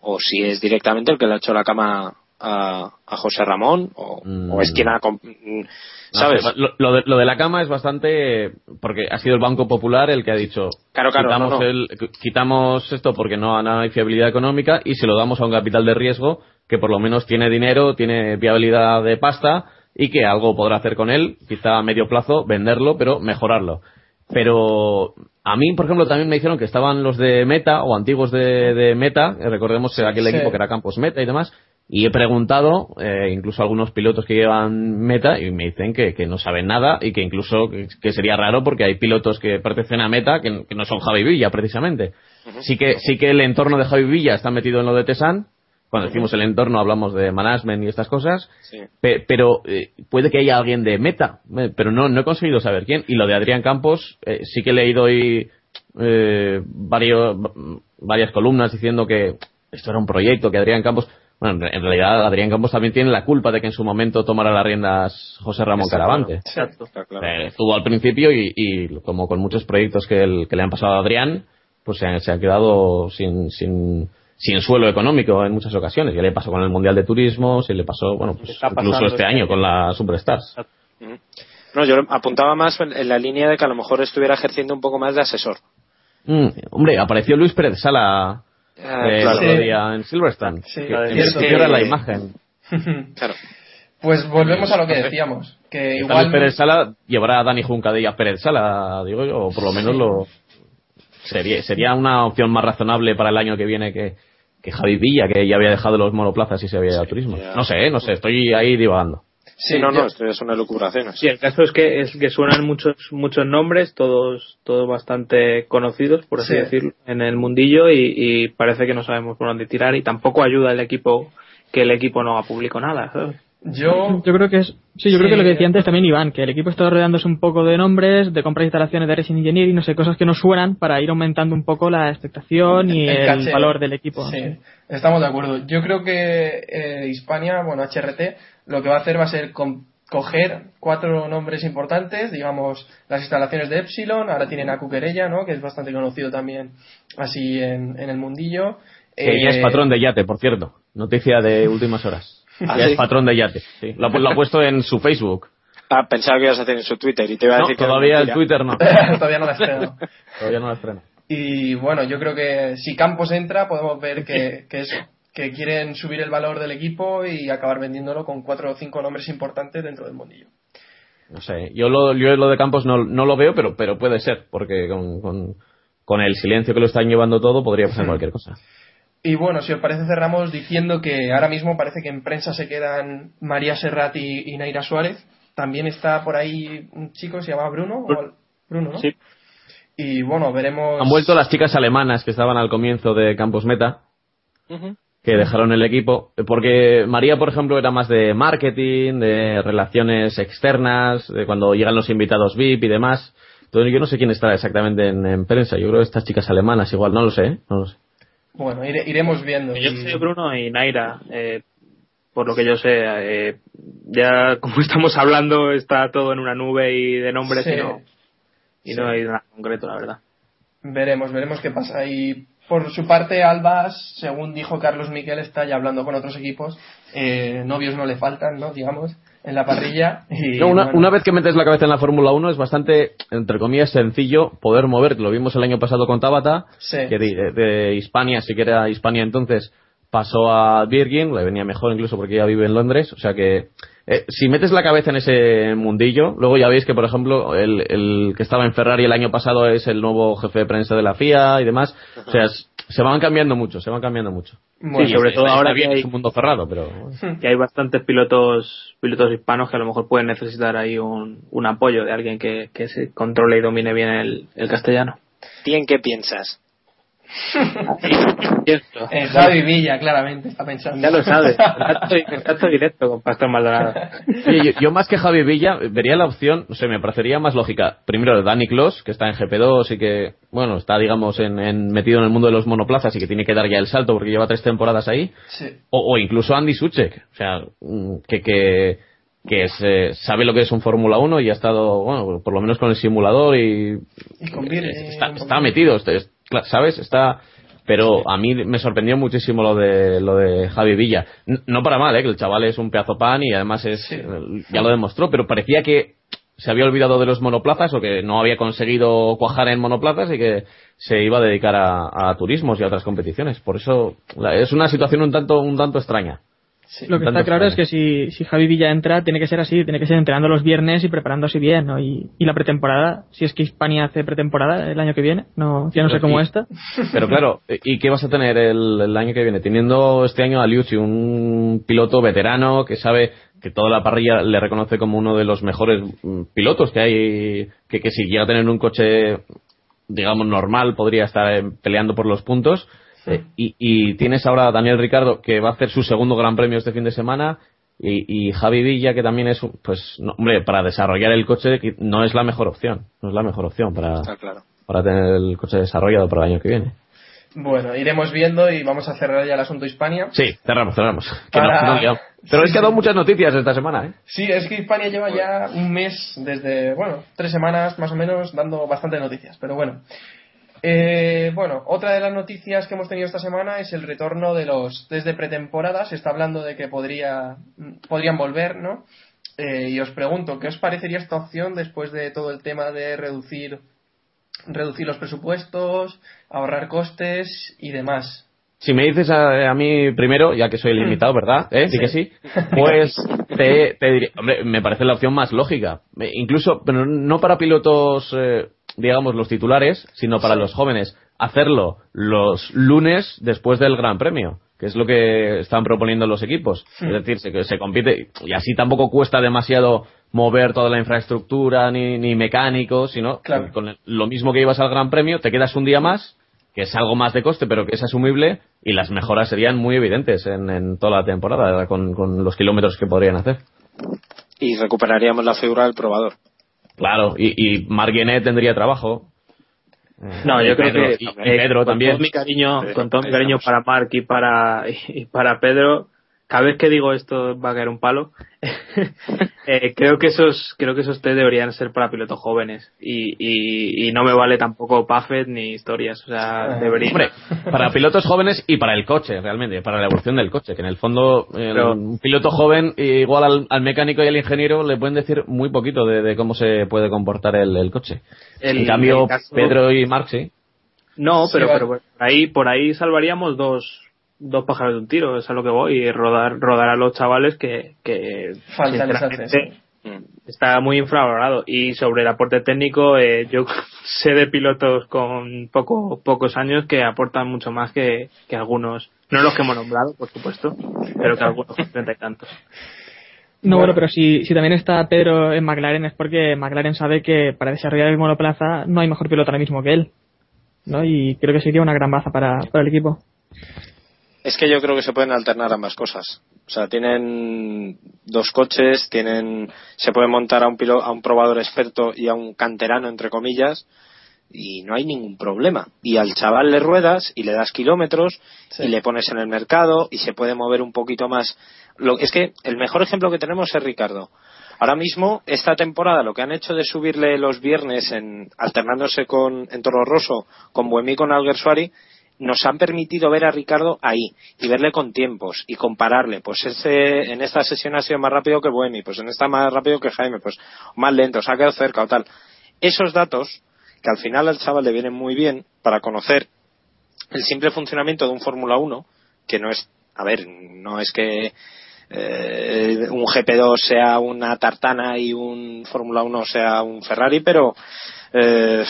Speaker 6: o si es directamente el que le ha hecho la cama a, a José Ramón, o,
Speaker 3: Mm.
Speaker 6: o es quien ha... mm,
Speaker 3: No
Speaker 6: ¿Sabes?
Speaker 3: lo, lo de, lo de la cama es bastante porque ha sido el Banco Popular el que ha dicho
Speaker 6: Claro, claro,
Speaker 3: quitamos,
Speaker 6: no, no.
Speaker 3: el- quitamos esto porque no, no hay fiabilidad económica y se lo damos a un capital de riesgo que por lo menos tiene dinero, tiene viabilidad de pasta y que algo podrá hacer con él, quizá a medio plazo venderlo, pero mejorarlo. Pero a mí, por ejemplo, también me dijeron que estaban los de Meta o antiguos de, de Meta, recordemos que aquel
Speaker 1: Sí.
Speaker 3: equipo que era Campos Meta y demás, Y he preguntado, eh, incluso a algunos pilotos que llevan meta, y me dicen que, que no saben nada y que incluso que, que sería raro porque hay pilotos que pertenecen a meta que, que no son Javi Villa, precisamente. Sí que, sí que el entorno de Javi Villa está metido en lo de Tesan. Cuando decimos el entorno hablamos de management y estas cosas.
Speaker 6: Sí.
Speaker 3: Pe- pero eh, puede que haya alguien de meta, eh, pero no, no he conseguido saber quién. Y lo de Adrián Campos, eh, sí que he leído hoy eh, varios, varias columnas diciendo que esto era un proyecto, que Adrián Campos. Bueno, en en realidad Adrián Campos también tiene la culpa de que en su momento tomara las riendas José Ramón Caravante.
Speaker 4: Exacto.
Speaker 6: Está claro.
Speaker 3: Eh, estuvo al principio y, y como con muchos proyectos que, el- que le han pasado a Adrián, pues se, ha- se ha quedado sin, sin, sin suelo económico en muchas ocasiones. Ya le pasó con el Mundial de Turismo, se le pasó, bueno, pues incluso este
Speaker 4: este
Speaker 3: año con la Superstars.
Speaker 6: No, yo apuntaba más en en la línea de que a lo mejor estuviera ejerciendo un poco más de asesor.
Speaker 3: Mm, hombre, apareció Luis Pérez Sala
Speaker 6: Ah,
Speaker 3: eh,
Speaker 6: claro.
Speaker 3: el otro
Speaker 1: Sí.
Speaker 3: día en Silverstone.
Speaker 1: Sí,
Speaker 3: que, en
Speaker 1: cierto.
Speaker 3: principio era la imagen. (laughs)
Speaker 6: Claro.
Speaker 1: Pues volvemos a lo que decíamos, que igual
Speaker 3: Pérez Sala llevará a Dani Juncadella Pérez Sala, digo yo, o por lo menos lo sería, sería una opción más razonable para el año que viene que, que Javi Villa, que ya había dejado los monoplazas y se había ido al turismo.
Speaker 6: ya.
Speaker 3: No sé, no sé, estoy ahí divagando.
Speaker 6: Sí, no, no, esto es una lucubración.
Speaker 4: Sí, el caso es que es que suenan muchos muchos nombres, todos todos bastante conocidos, por así
Speaker 1: Sí.
Speaker 4: decirlo, en el mundillo y, y parece que no sabemos por dónde tirar y tampoco ayuda el equipo que el equipo no publicó nada. ¿sabes?
Speaker 1: yo
Speaker 5: Yo creo que es, sí, yo creo que lo que decía antes también Iván, que el equipo está rodeándose un poco de nombres, de compras e instalaciones de Racing Engineering, no sé, cosas que no suenan para ir aumentando un poco la expectación y
Speaker 1: El
Speaker 5: valor del equipo.
Speaker 1: Sí, estamos de acuerdo. Yo creo que eh, Hispania, bueno, HRT, lo que va a hacer va a ser coger cuatro nombres importantes, digamos, las instalaciones de Epsilon, ahora tienen a Cuquerella, ¿no? Que es bastante conocido también así en, en el mundillo.
Speaker 3: Que
Speaker 1: Eh,
Speaker 3: ya es patrón de yate, por cierto. Noticia de últimas horas. (laughs)
Speaker 6: ¿Ah,
Speaker 3: ya
Speaker 6: sí?
Speaker 3: es patrón de yate. Sí. Lo, ha, lo ha puesto en su Facebook.
Speaker 6: Ah, pensaba que ibas a hacer en su Twitter y te iba a
Speaker 3: No,
Speaker 6: decir que
Speaker 3: todavía el. Twitter no. (laughs)
Speaker 1: Todavía no la estreno.
Speaker 3: Todavía no lo estrena.
Speaker 1: Y bueno, yo creo que si Campos entra, podemos ver que, que eso, que quieren subir el valor del equipo y acabar vendiéndolo con cuatro o cinco nombres importantes dentro del mundillo.
Speaker 3: No sé, yo lo, yo lo de Campos no, no lo veo, pero, pero puede ser, porque con, con, con el silencio que lo están llevando todo podría pasar cualquier cosa.
Speaker 1: Y bueno, si os parece, cerramos diciendo que ahora mismo parece que en prensa se quedan María Serrat y, y Naira Suárez. También está por ahí un chico que se llama Bruno. o- Bruno, ¿no?
Speaker 4: Sí.
Speaker 1: Y bueno, veremos.
Speaker 3: Han vuelto las chicas alemanas que estaban al comienzo de Campos Meta,
Speaker 6: Ujú.
Speaker 3: Que dejaron el equipo, porque María, por ejemplo, era más de marketing, de relaciones externas, de cuando llegan los invitados VIP y demás. Entonces yo no sé quién está exactamente en, en prensa, yo creo que estas chicas alemanas igual, no lo sé, ¿eh? no lo sé.
Speaker 1: Bueno, ire- iremos viendo.
Speaker 4: Yo sé Bruno y Naira, eh, por lo que yo sé, eh, ya como (laughs) estamos hablando está todo en una nube y de nombres
Speaker 1: Sí.
Speaker 4: y no y no hay nada concreto, la verdad.
Speaker 1: Veremos, veremos qué pasa. Y por su parte, Albas, según dijo Carlos Miquel, está ya hablando con otros equipos. Eh, novios no le faltan, ¿no? Digamos, en la parrilla. Y,
Speaker 3: No, una,
Speaker 1: bueno,
Speaker 3: una vez que metes la cabeza en la Fórmula 1 es bastante, entre comillas, sencillo poder moverte. Lo vimos el año pasado con Tabata,
Speaker 1: Sí.
Speaker 3: que de, de Hispania, si que era Hispania entonces, pasó a Virgin, le venía mejor incluso porque ya vive en Londres. O sea que, eh, si metes la cabeza en ese mundillo, luego ya veis que, por ejemplo, el, el que estaba en Ferrari el año pasado es el nuevo jefe de prensa de la FIA y demás. O sea, es- se van cambiando mucho, se van cambiando mucho.
Speaker 1: Bueno,
Speaker 4: Sí, sobre todo ahora
Speaker 3: bien,
Speaker 4: que hay-
Speaker 3: es un mundo cerrado, pero... (laughs)
Speaker 4: que hay bastantes pilotos pilotos hispanos que a lo mejor pueden necesitar ahí un, un apoyo de alguien que, que se controle y domine bien el, el castellano.
Speaker 6: ¿Ti en qué piensas?
Speaker 1: En Javi Villa, claramente, está pensando.
Speaker 4: Ya lo sabes. (laughs) Contacto, directo con Pastor Maldonado.
Speaker 3: Yo, yo más que Javi Villa vería la opción, no sé, me parecería más lógica. Primero, Dani Kloss, que está en GP2 y que, bueno, está, digamos, en, en- metido en el mundo de los monoplazas y que tiene que dar ya el salto porque lleva tres temporadas ahí.
Speaker 1: Sí.
Speaker 3: O, o incluso Andy Suchek, o sea, mm, que, que, que es, eh, sabe lo que es un Fórmula 1 y ha estado, bueno, por lo menos con el simulador y
Speaker 1: Y con Vir-
Speaker 3: está, está
Speaker 1: poquito.
Speaker 3: metido, es- cla- ¿sabes? Está, pero a mí me sorprendió muchísimo lo de lo de Javi Villa. No para mal, ¿eh? que el chaval es un pedazo pan y además es
Speaker 1: Sí.
Speaker 3: ya lo demostró, pero parecía que se había olvidado de los monoplazas o que no había conseguido cuajar en monoplazas y que se iba a dedicar a, a turismos y a otras competiciones. Por eso es una situación un tanto un tanto extraña.
Speaker 5: Lo que está claro es que si, si Javi Villa entra, tiene que ser así, tiene que ser entrenando los viernes y preparándose bien, ¿no? Y, y la pretemporada, si es que Hispania hace pretemporada el año que viene, no, ya no sé cómo está.
Speaker 3: Pero claro, (laughs) ¿y qué vas a tener el, el año que viene? Teniendo este año a Liucci, un piloto veterano que sabe que toda la parrilla le reconoce como uno de los mejores mm, pilotos que hay, que, que si llega a tener un coche, digamos, normal, podría estar eh, peleando por los puntos. Eh, y, y tienes ahora a Daniel Ricardo, que va a hacer su segundo gran premio este fin de semana. Y, y Javi Villa, que también es, un- pues, no, hombre, para desarrollar el coche, que no es la mejor opción. No es la mejor opción para,
Speaker 6: claro.
Speaker 3: para tener el coche desarrollado para el año que viene.
Speaker 1: Bueno, iremos viendo y vamos a cerrar ya el asunto Hispania.
Speaker 3: Sí, cerramos, cerramos. Que no-
Speaker 1: Para-
Speaker 3: no liamos. Pero es que ha dado muchas noticias esta semana, ¿eh?
Speaker 1: Sí, es que Hispania lleva ya un mes, desde, bueno, tres semanas más o menos, dando bastantes noticias. Pero bueno. Eh, bueno, otra de las noticias que hemos tenido esta semana es el retorno de los test de pretemporada. Se está hablando de que podría, podrían volver, ¿no? Eh, y os pregunto, ¿qué os parecería esta opción después de todo el tema de reducir, reducir los presupuestos, ahorrar costes y demás?
Speaker 3: Si me dices a, a mí primero, ya que soy el invitado, ¿verdad? ¿Eh? Sí,
Speaker 1: Sí.
Speaker 3: que sí. (laughs) Pues te, te diré, hombre, me parece la opción más lógica. Incluso, pero no para pilotos, eh, digamos, los titulares, sino para los jóvenes. Hacerlo los lunes después del Gran Premio, que es lo que están proponiendo los equipos. Es decir, se, que se compite y así tampoco cuesta demasiado mover toda la infraestructura ni, ni mecánico, sino
Speaker 1: Claro.
Speaker 3: con el- lo mismo que ibas al Gran Premio, te quedas un día más que es algo más de coste, pero que es asumible, y las mejoras serían muy evidentes en, en toda la temporada, con, con los kilómetros que podrían hacer.
Speaker 6: Y recuperaríamos la figura del probador.
Speaker 3: Claro, y, y Marguenet tendría trabajo.
Speaker 4: No,
Speaker 3: Y
Speaker 4: yo creo
Speaker 3: Pedro-
Speaker 4: que
Speaker 3: Y, y
Speaker 4: eh,
Speaker 3: Pedro
Speaker 4: con
Speaker 3: también.
Speaker 4: Todo mi cariño, con todo mi cariño para Mark y para, y para Pedro, cada vez que digo esto va a caer un palo. (laughs) Eh, creo que esos creo que esos test deberían ser para pilotos jóvenes y, y, y no me vale tampoco Puffet ni historias. O sea, debería.
Speaker 3: Hombre, (laughs) para pilotos jóvenes y para el coche, realmente, para la evolución del coche, que en el fondo
Speaker 4: Pero-
Speaker 3: un piloto joven, igual al, al mecánico y al ingeniero, le pueden decir muy poquito de, de cómo se puede comportar el, el coche.
Speaker 4: El-
Speaker 3: en cambio,
Speaker 4: el caso-
Speaker 3: Pedro y Marc sí.
Speaker 4: No,
Speaker 1: Sí,
Speaker 4: pero, pero por ahí por ahí salvaríamos dos dos pájaros de un tiro, es a lo que voy, y rodar rodar a los chavales que, que
Speaker 1: Falta les hace, sí.
Speaker 6: Mm.
Speaker 4: está muy infravalorado y sobre el aporte técnico eh, yo (laughs) sé de pilotos con poco pocos años que aportan mucho más que, que algunos no los que hemos nombrado por supuesto pero que algunos con treinta y tantos
Speaker 5: No,
Speaker 1: Bueno.
Speaker 5: bueno, pero si, si también está Pedro en McLaren es porque McLaren sabe que para desarrollar el monoplaza no hay mejor piloto ahora mismo que él. ¿no? Y creo que sería una gran baza para, para el equipo.
Speaker 6: Es que yo creo que se pueden alternar ambas cosas. O sea, tienen dos coches, tienen, se puede montar a un pilo- a un probador experto y a un canterano entre comillas y no hay ningún problema. Y al chaval le ruedas y le das kilómetros
Speaker 1: Sí.
Speaker 6: y le pones en el mercado y se puede mover un poquito más. Lo, es que el mejor ejemplo que tenemos es Ricardo. Ahora mismo, esta temporada, lo que han hecho de subirle los viernes en, alternándose con, en Toro Rosso, con Buemi y con Alguersuari, nos han permitido ver a Ricardo ahí y verle con tiempos y compararle. Pues ese, en esta sesión ha sido más rápido que Buemi, pues en esta más rápido que Jaime, pues más lento, se ha quedado cerca o tal. Esos datos, que al final al chaval le vienen muy bien para conocer el simple funcionamiento de un Fórmula 1, que no es, a ver, no es que eh, un GP2 sea una tartana y un Fórmula 1 sea un Ferrari, pero eh,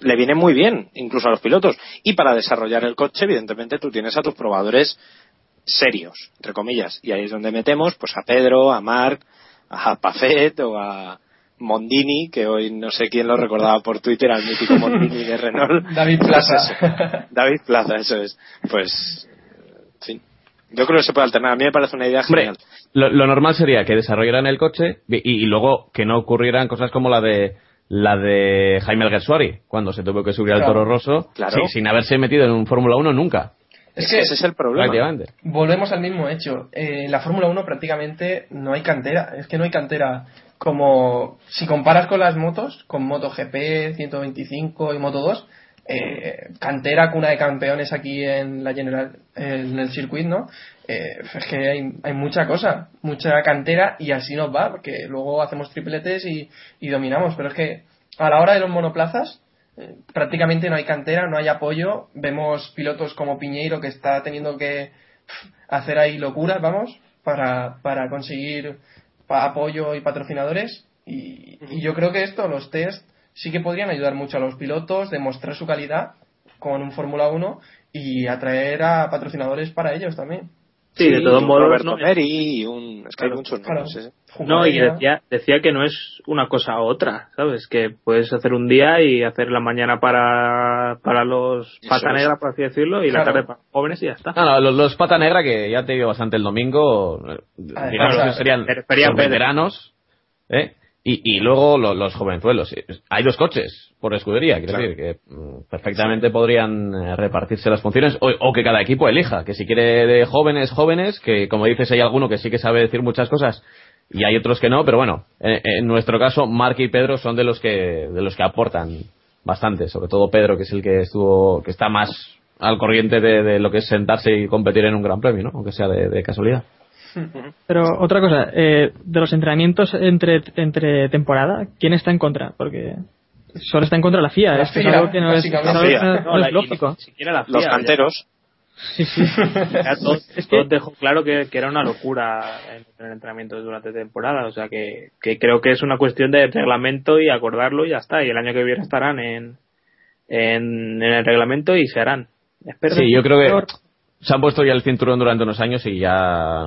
Speaker 6: le viene muy bien, incluso a los pilotos. Y para desarrollar el coche, evidentemente, tú tienes a tus probadores serios, entre comillas. Y ahí es donde metemos pues a Pedro, a Marc, a Pafet o a Mondini, que hoy no sé quién lo recordaba por Twitter, al mítico Mondini de Renault. (laughs)
Speaker 1: David
Speaker 6: Pues
Speaker 1: Plaza.
Speaker 6: eso. David Plaza, eso es. Pues, en fin. Yo creo que se puede alternar. A mí me parece una idea
Speaker 3: Hombre,
Speaker 6: genial.
Speaker 3: lo, lo normal sería que desarrollaran el coche y, y luego que no ocurrieran cosas como la de la de Jaime Alguersuari, cuando se tuvo que subir al. Toro Rosso,
Speaker 6: Claro.
Speaker 3: sin, sin haberse metido en un Fórmula 1 nunca,
Speaker 1: Es que
Speaker 6: ese es el problema.
Speaker 1: volvemos al mismo hecho. Eh, en la Fórmula 1 prácticamente no hay cantera. Es que no hay cantera como si comparas con las motos, con MotoGP, 125 y Moto 2, eh, cantera, cuna de campeones aquí en la General, en el circuito, ¿no? Eh, es que hay, mucha cosa, mucha cantera y así nos va, porque luego hacemos tripletes y, y dominamos. Pero es que a la hora de los monoplazas, eh, prácticamente no hay cantera, no hay apoyo. Vemos pilotos como Piñeiro que está teniendo que hacer ahí locuras, vamos, para, para conseguir apoyo y patrocinadores. Y, y yo creo que esto, los test, sí que podrían ayudar mucho a los pilotos, demostrar su calidad con un Fórmula 1 y atraer a patrocinadores para ellos también.
Speaker 4: Sí, de todos
Speaker 6: un
Speaker 4: modos,
Speaker 6: Roberto
Speaker 4: no-
Speaker 6: Meri y un. Es que hay muchos
Speaker 1: claro.
Speaker 6: nombres, sí, sí.
Speaker 4: No, y decía, decía que no es una cosa u otra, ¿sabes? Que puedes hacer un día y hacer la mañana para, para los
Speaker 6: Eso
Speaker 4: pata
Speaker 6: es.
Speaker 4: negra, por así decirlo, y la tarde para jóvenes y ya está.
Speaker 3: No, no, los, los pata negra, que ya te digo bastante el domingo, eh,
Speaker 1: Ah,
Speaker 3: que serían los veteranos, ¿eh? Y, y luego lo- los jovenzuelos. Hay dos coches por escudería, quiero
Speaker 6: Claro.
Speaker 3: decir, que mm, perfectamente podrían eh, repartirse las funciones o, o que cada equipo elija, que si quiere de jóvenes, jóvenes, que como dices hay alguno que sí que sabe decir muchas cosas y hay otros que no, pero bueno, en, en nuestro caso Mark y Pedro son de los que de los que aportan bastante, sobre todo Pedro que es el que estuvo que está más al corriente de, de lo que es sentarse y competir en un gran premio, ¿no? Aunque sea de, de casualidad.
Speaker 5: Pero otra cosa, eh, de los entrenamientos entre, entre temporada, ¿quién está en contra? Porque solo está en contra la FIA.
Speaker 1: La
Speaker 5: es que es
Speaker 1: FIA,
Speaker 5: algo que no es, no, es lógico.
Speaker 4: ni siquiera la
Speaker 6: Los canteros.
Speaker 5: Sí, (laughs) Es que-
Speaker 4: todo dejó claro que, que era una locura en, en entrenamientos durante temporada. O sea que, que creo que es una cuestión de reglamento y acordarlo y ya está. Y el año que viene estarán en, en, en el reglamento y se harán. Espero
Speaker 3: Sí, yo creo que se han puesto ya el cinturón durante unos años y ya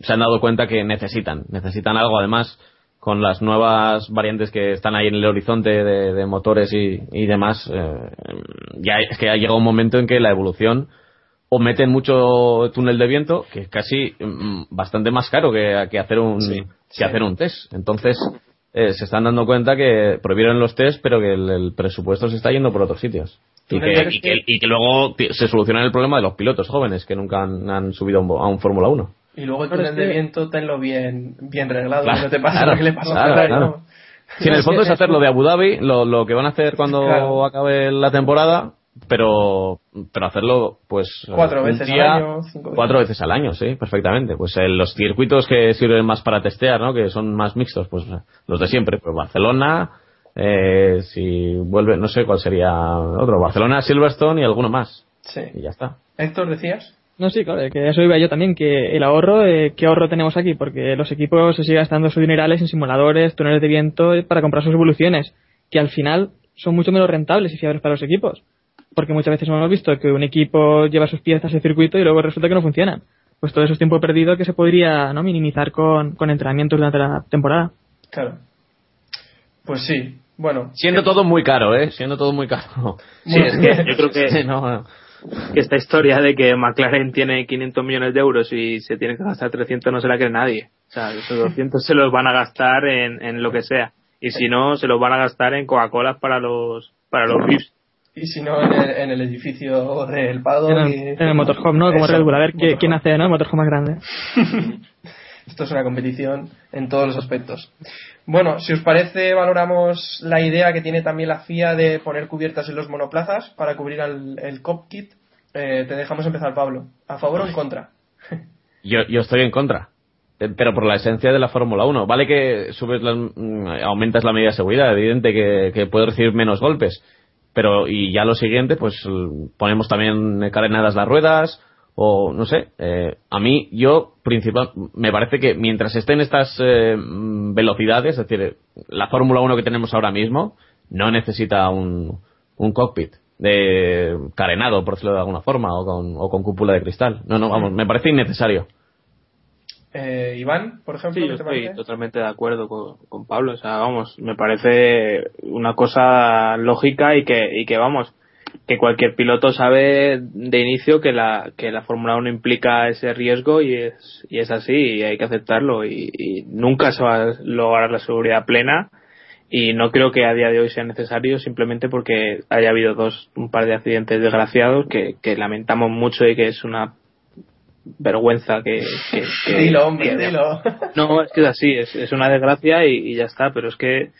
Speaker 3: se han dado cuenta que necesitan, necesitan algo además con las nuevas variantes que están ahí en el horizonte de, de motores y, y demás, eh, ya es que ha llegado un momento en que la evolución o meten mucho túnel de viento, que es casi mm, bastante más caro que, que hacer un
Speaker 6: Sí,
Speaker 3: que
Speaker 1: sí.
Speaker 3: hacer un test. Entonces eh, se están dando cuenta que prohibieron los test, pero que el, el presupuesto se está yendo por otros sitios. Y que, y, que, y que luego se soluciona el problema de los pilotos jóvenes que nunca han, han subido a un, a un Fórmula 1.
Speaker 1: Y luego el túnel de viento, tenlo bien, bien reglado,
Speaker 3: Claro,
Speaker 1: no te pasa
Speaker 3: claro,
Speaker 1: lo que le pasó
Speaker 3: claro,
Speaker 1: a Ferrari,
Speaker 3: claro.
Speaker 1: ¿no?
Speaker 3: Si en el fondo es hacer lo de Abu Dhabi, lo, lo que van a hacer cuando
Speaker 1: Claro.
Speaker 3: acabe la temporada, pero pero hacerlo pues
Speaker 1: Cuatro veces al año, cinco veces.
Speaker 3: cuatro veces al año sí perfectamente pues eh, los circuitos que sirven más para testear no que son más mixtos pues los de siempre pues Barcelona eh, si vuelve no sé cuál sería otro Barcelona Silverstone y alguno más
Speaker 1: Sí.
Speaker 3: y ya está
Speaker 1: Héctor, decías.
Speaker 5: No, sí, claro, que eso iba yo también, que el ahorro, eh, ¿qué ahorro tenemos aquí? Porque los equipos se siguen gastando sus dinerales en simuladores, túneles de viento, para comprar sus evoluciones, que al final son mucho menos rentables y fiables para los equipos. Porque muchas veces hemos visto que un equipo lleva sus piezas al circuito y luego resulta que no funcionan. Pues todo eso es tiempo perdido que se podría ¿no? minimizar con, con entrenamientos durante la temporada.
Speaker 1: Claro. Pues sí. Bueno.
Speaker 3: siendo todo muy caro eh siendo todo muy caro
Speaker 4: Sí, (laughs) es que yo creo que, (laughs)
Speaker 3: Sí, no, no.
Speaker 4: que esta historia de que McLaren tiene 500 millones de euros y se tiene que gastar 300 no se la cree nadie. O sea, esos 200 se los van a gastar en, en lo que sea. Y si no, se los van a gastar en Coca-Cola para los, para los VIPs.
Speaker 1: Y si no, en el, en el edificio del Pado.
Speaker 5: En el, en el motorhome, ¿no? Como Red Bull, a ver
Speaker 1: motorhome.
Speaker 5: quién hace ¿no? el motorhome más grande. (laughs)
Speaker 1: Esto es una competición en todos los aspectos. Bueno, si os parece, valoramos la idea que tiene también la FIA de poner cubiertas en los monoplazas para cubrir al, el cockpit. Eh, te dejamos empezar, Pablo. ¿A favor o en contra? (laughs)
Speaker 3: Yo, yo estoy en contra. Eh, Pero por la esencia de la Fórmula 1. Vale que subes las, mm, aumentas la medida de seguridad, evidente que, que puedes recibir menos golpes. Pero, y ya lo siguiente, pues ponemos también carenadas las ruedas, o no sé. eh, a mí, yo, principal, me parece que mientras estén estas eh, velocidades, es decir, la Fórmula 1 que tenemos ahora mismo, no necesita un, un cockpit de carenado, por decirlo de alguna forma, o con, o con cúpula de cristal. No, no, vamos, me parece innecesario.
Speaker 1: Eh, Iván, por ejemplo,
Speaker 4: Sí,
Speaker 1: ¿qué
Speaker 4: yo estoy
Speaker 1: parece?
Speaker 4: totalmente de acuerdo con, con Pablo. O sea, vamos, me parece una cosa lógica y que, y que vamos, que cualquier piloto sabe de inicio que la, que la Fórmula 1 implica ese riesgo y es, y es así y hay que aceptarlo y, y nunca se va a lograr la seguridad plena y no creo que a día de hoy sea necesario simplemente porque haya habido dos, un par de accidentes desgraciados que, que lamentamos mucho y que es una vergüenza que, que- que- (laughs)
Speaker 1: Dilo, hombre,
Speaker 4: que-
Speaker 1: dilo.
Speaker 4: no, es que es así, es, es una desgracia y, y ya está, pero es que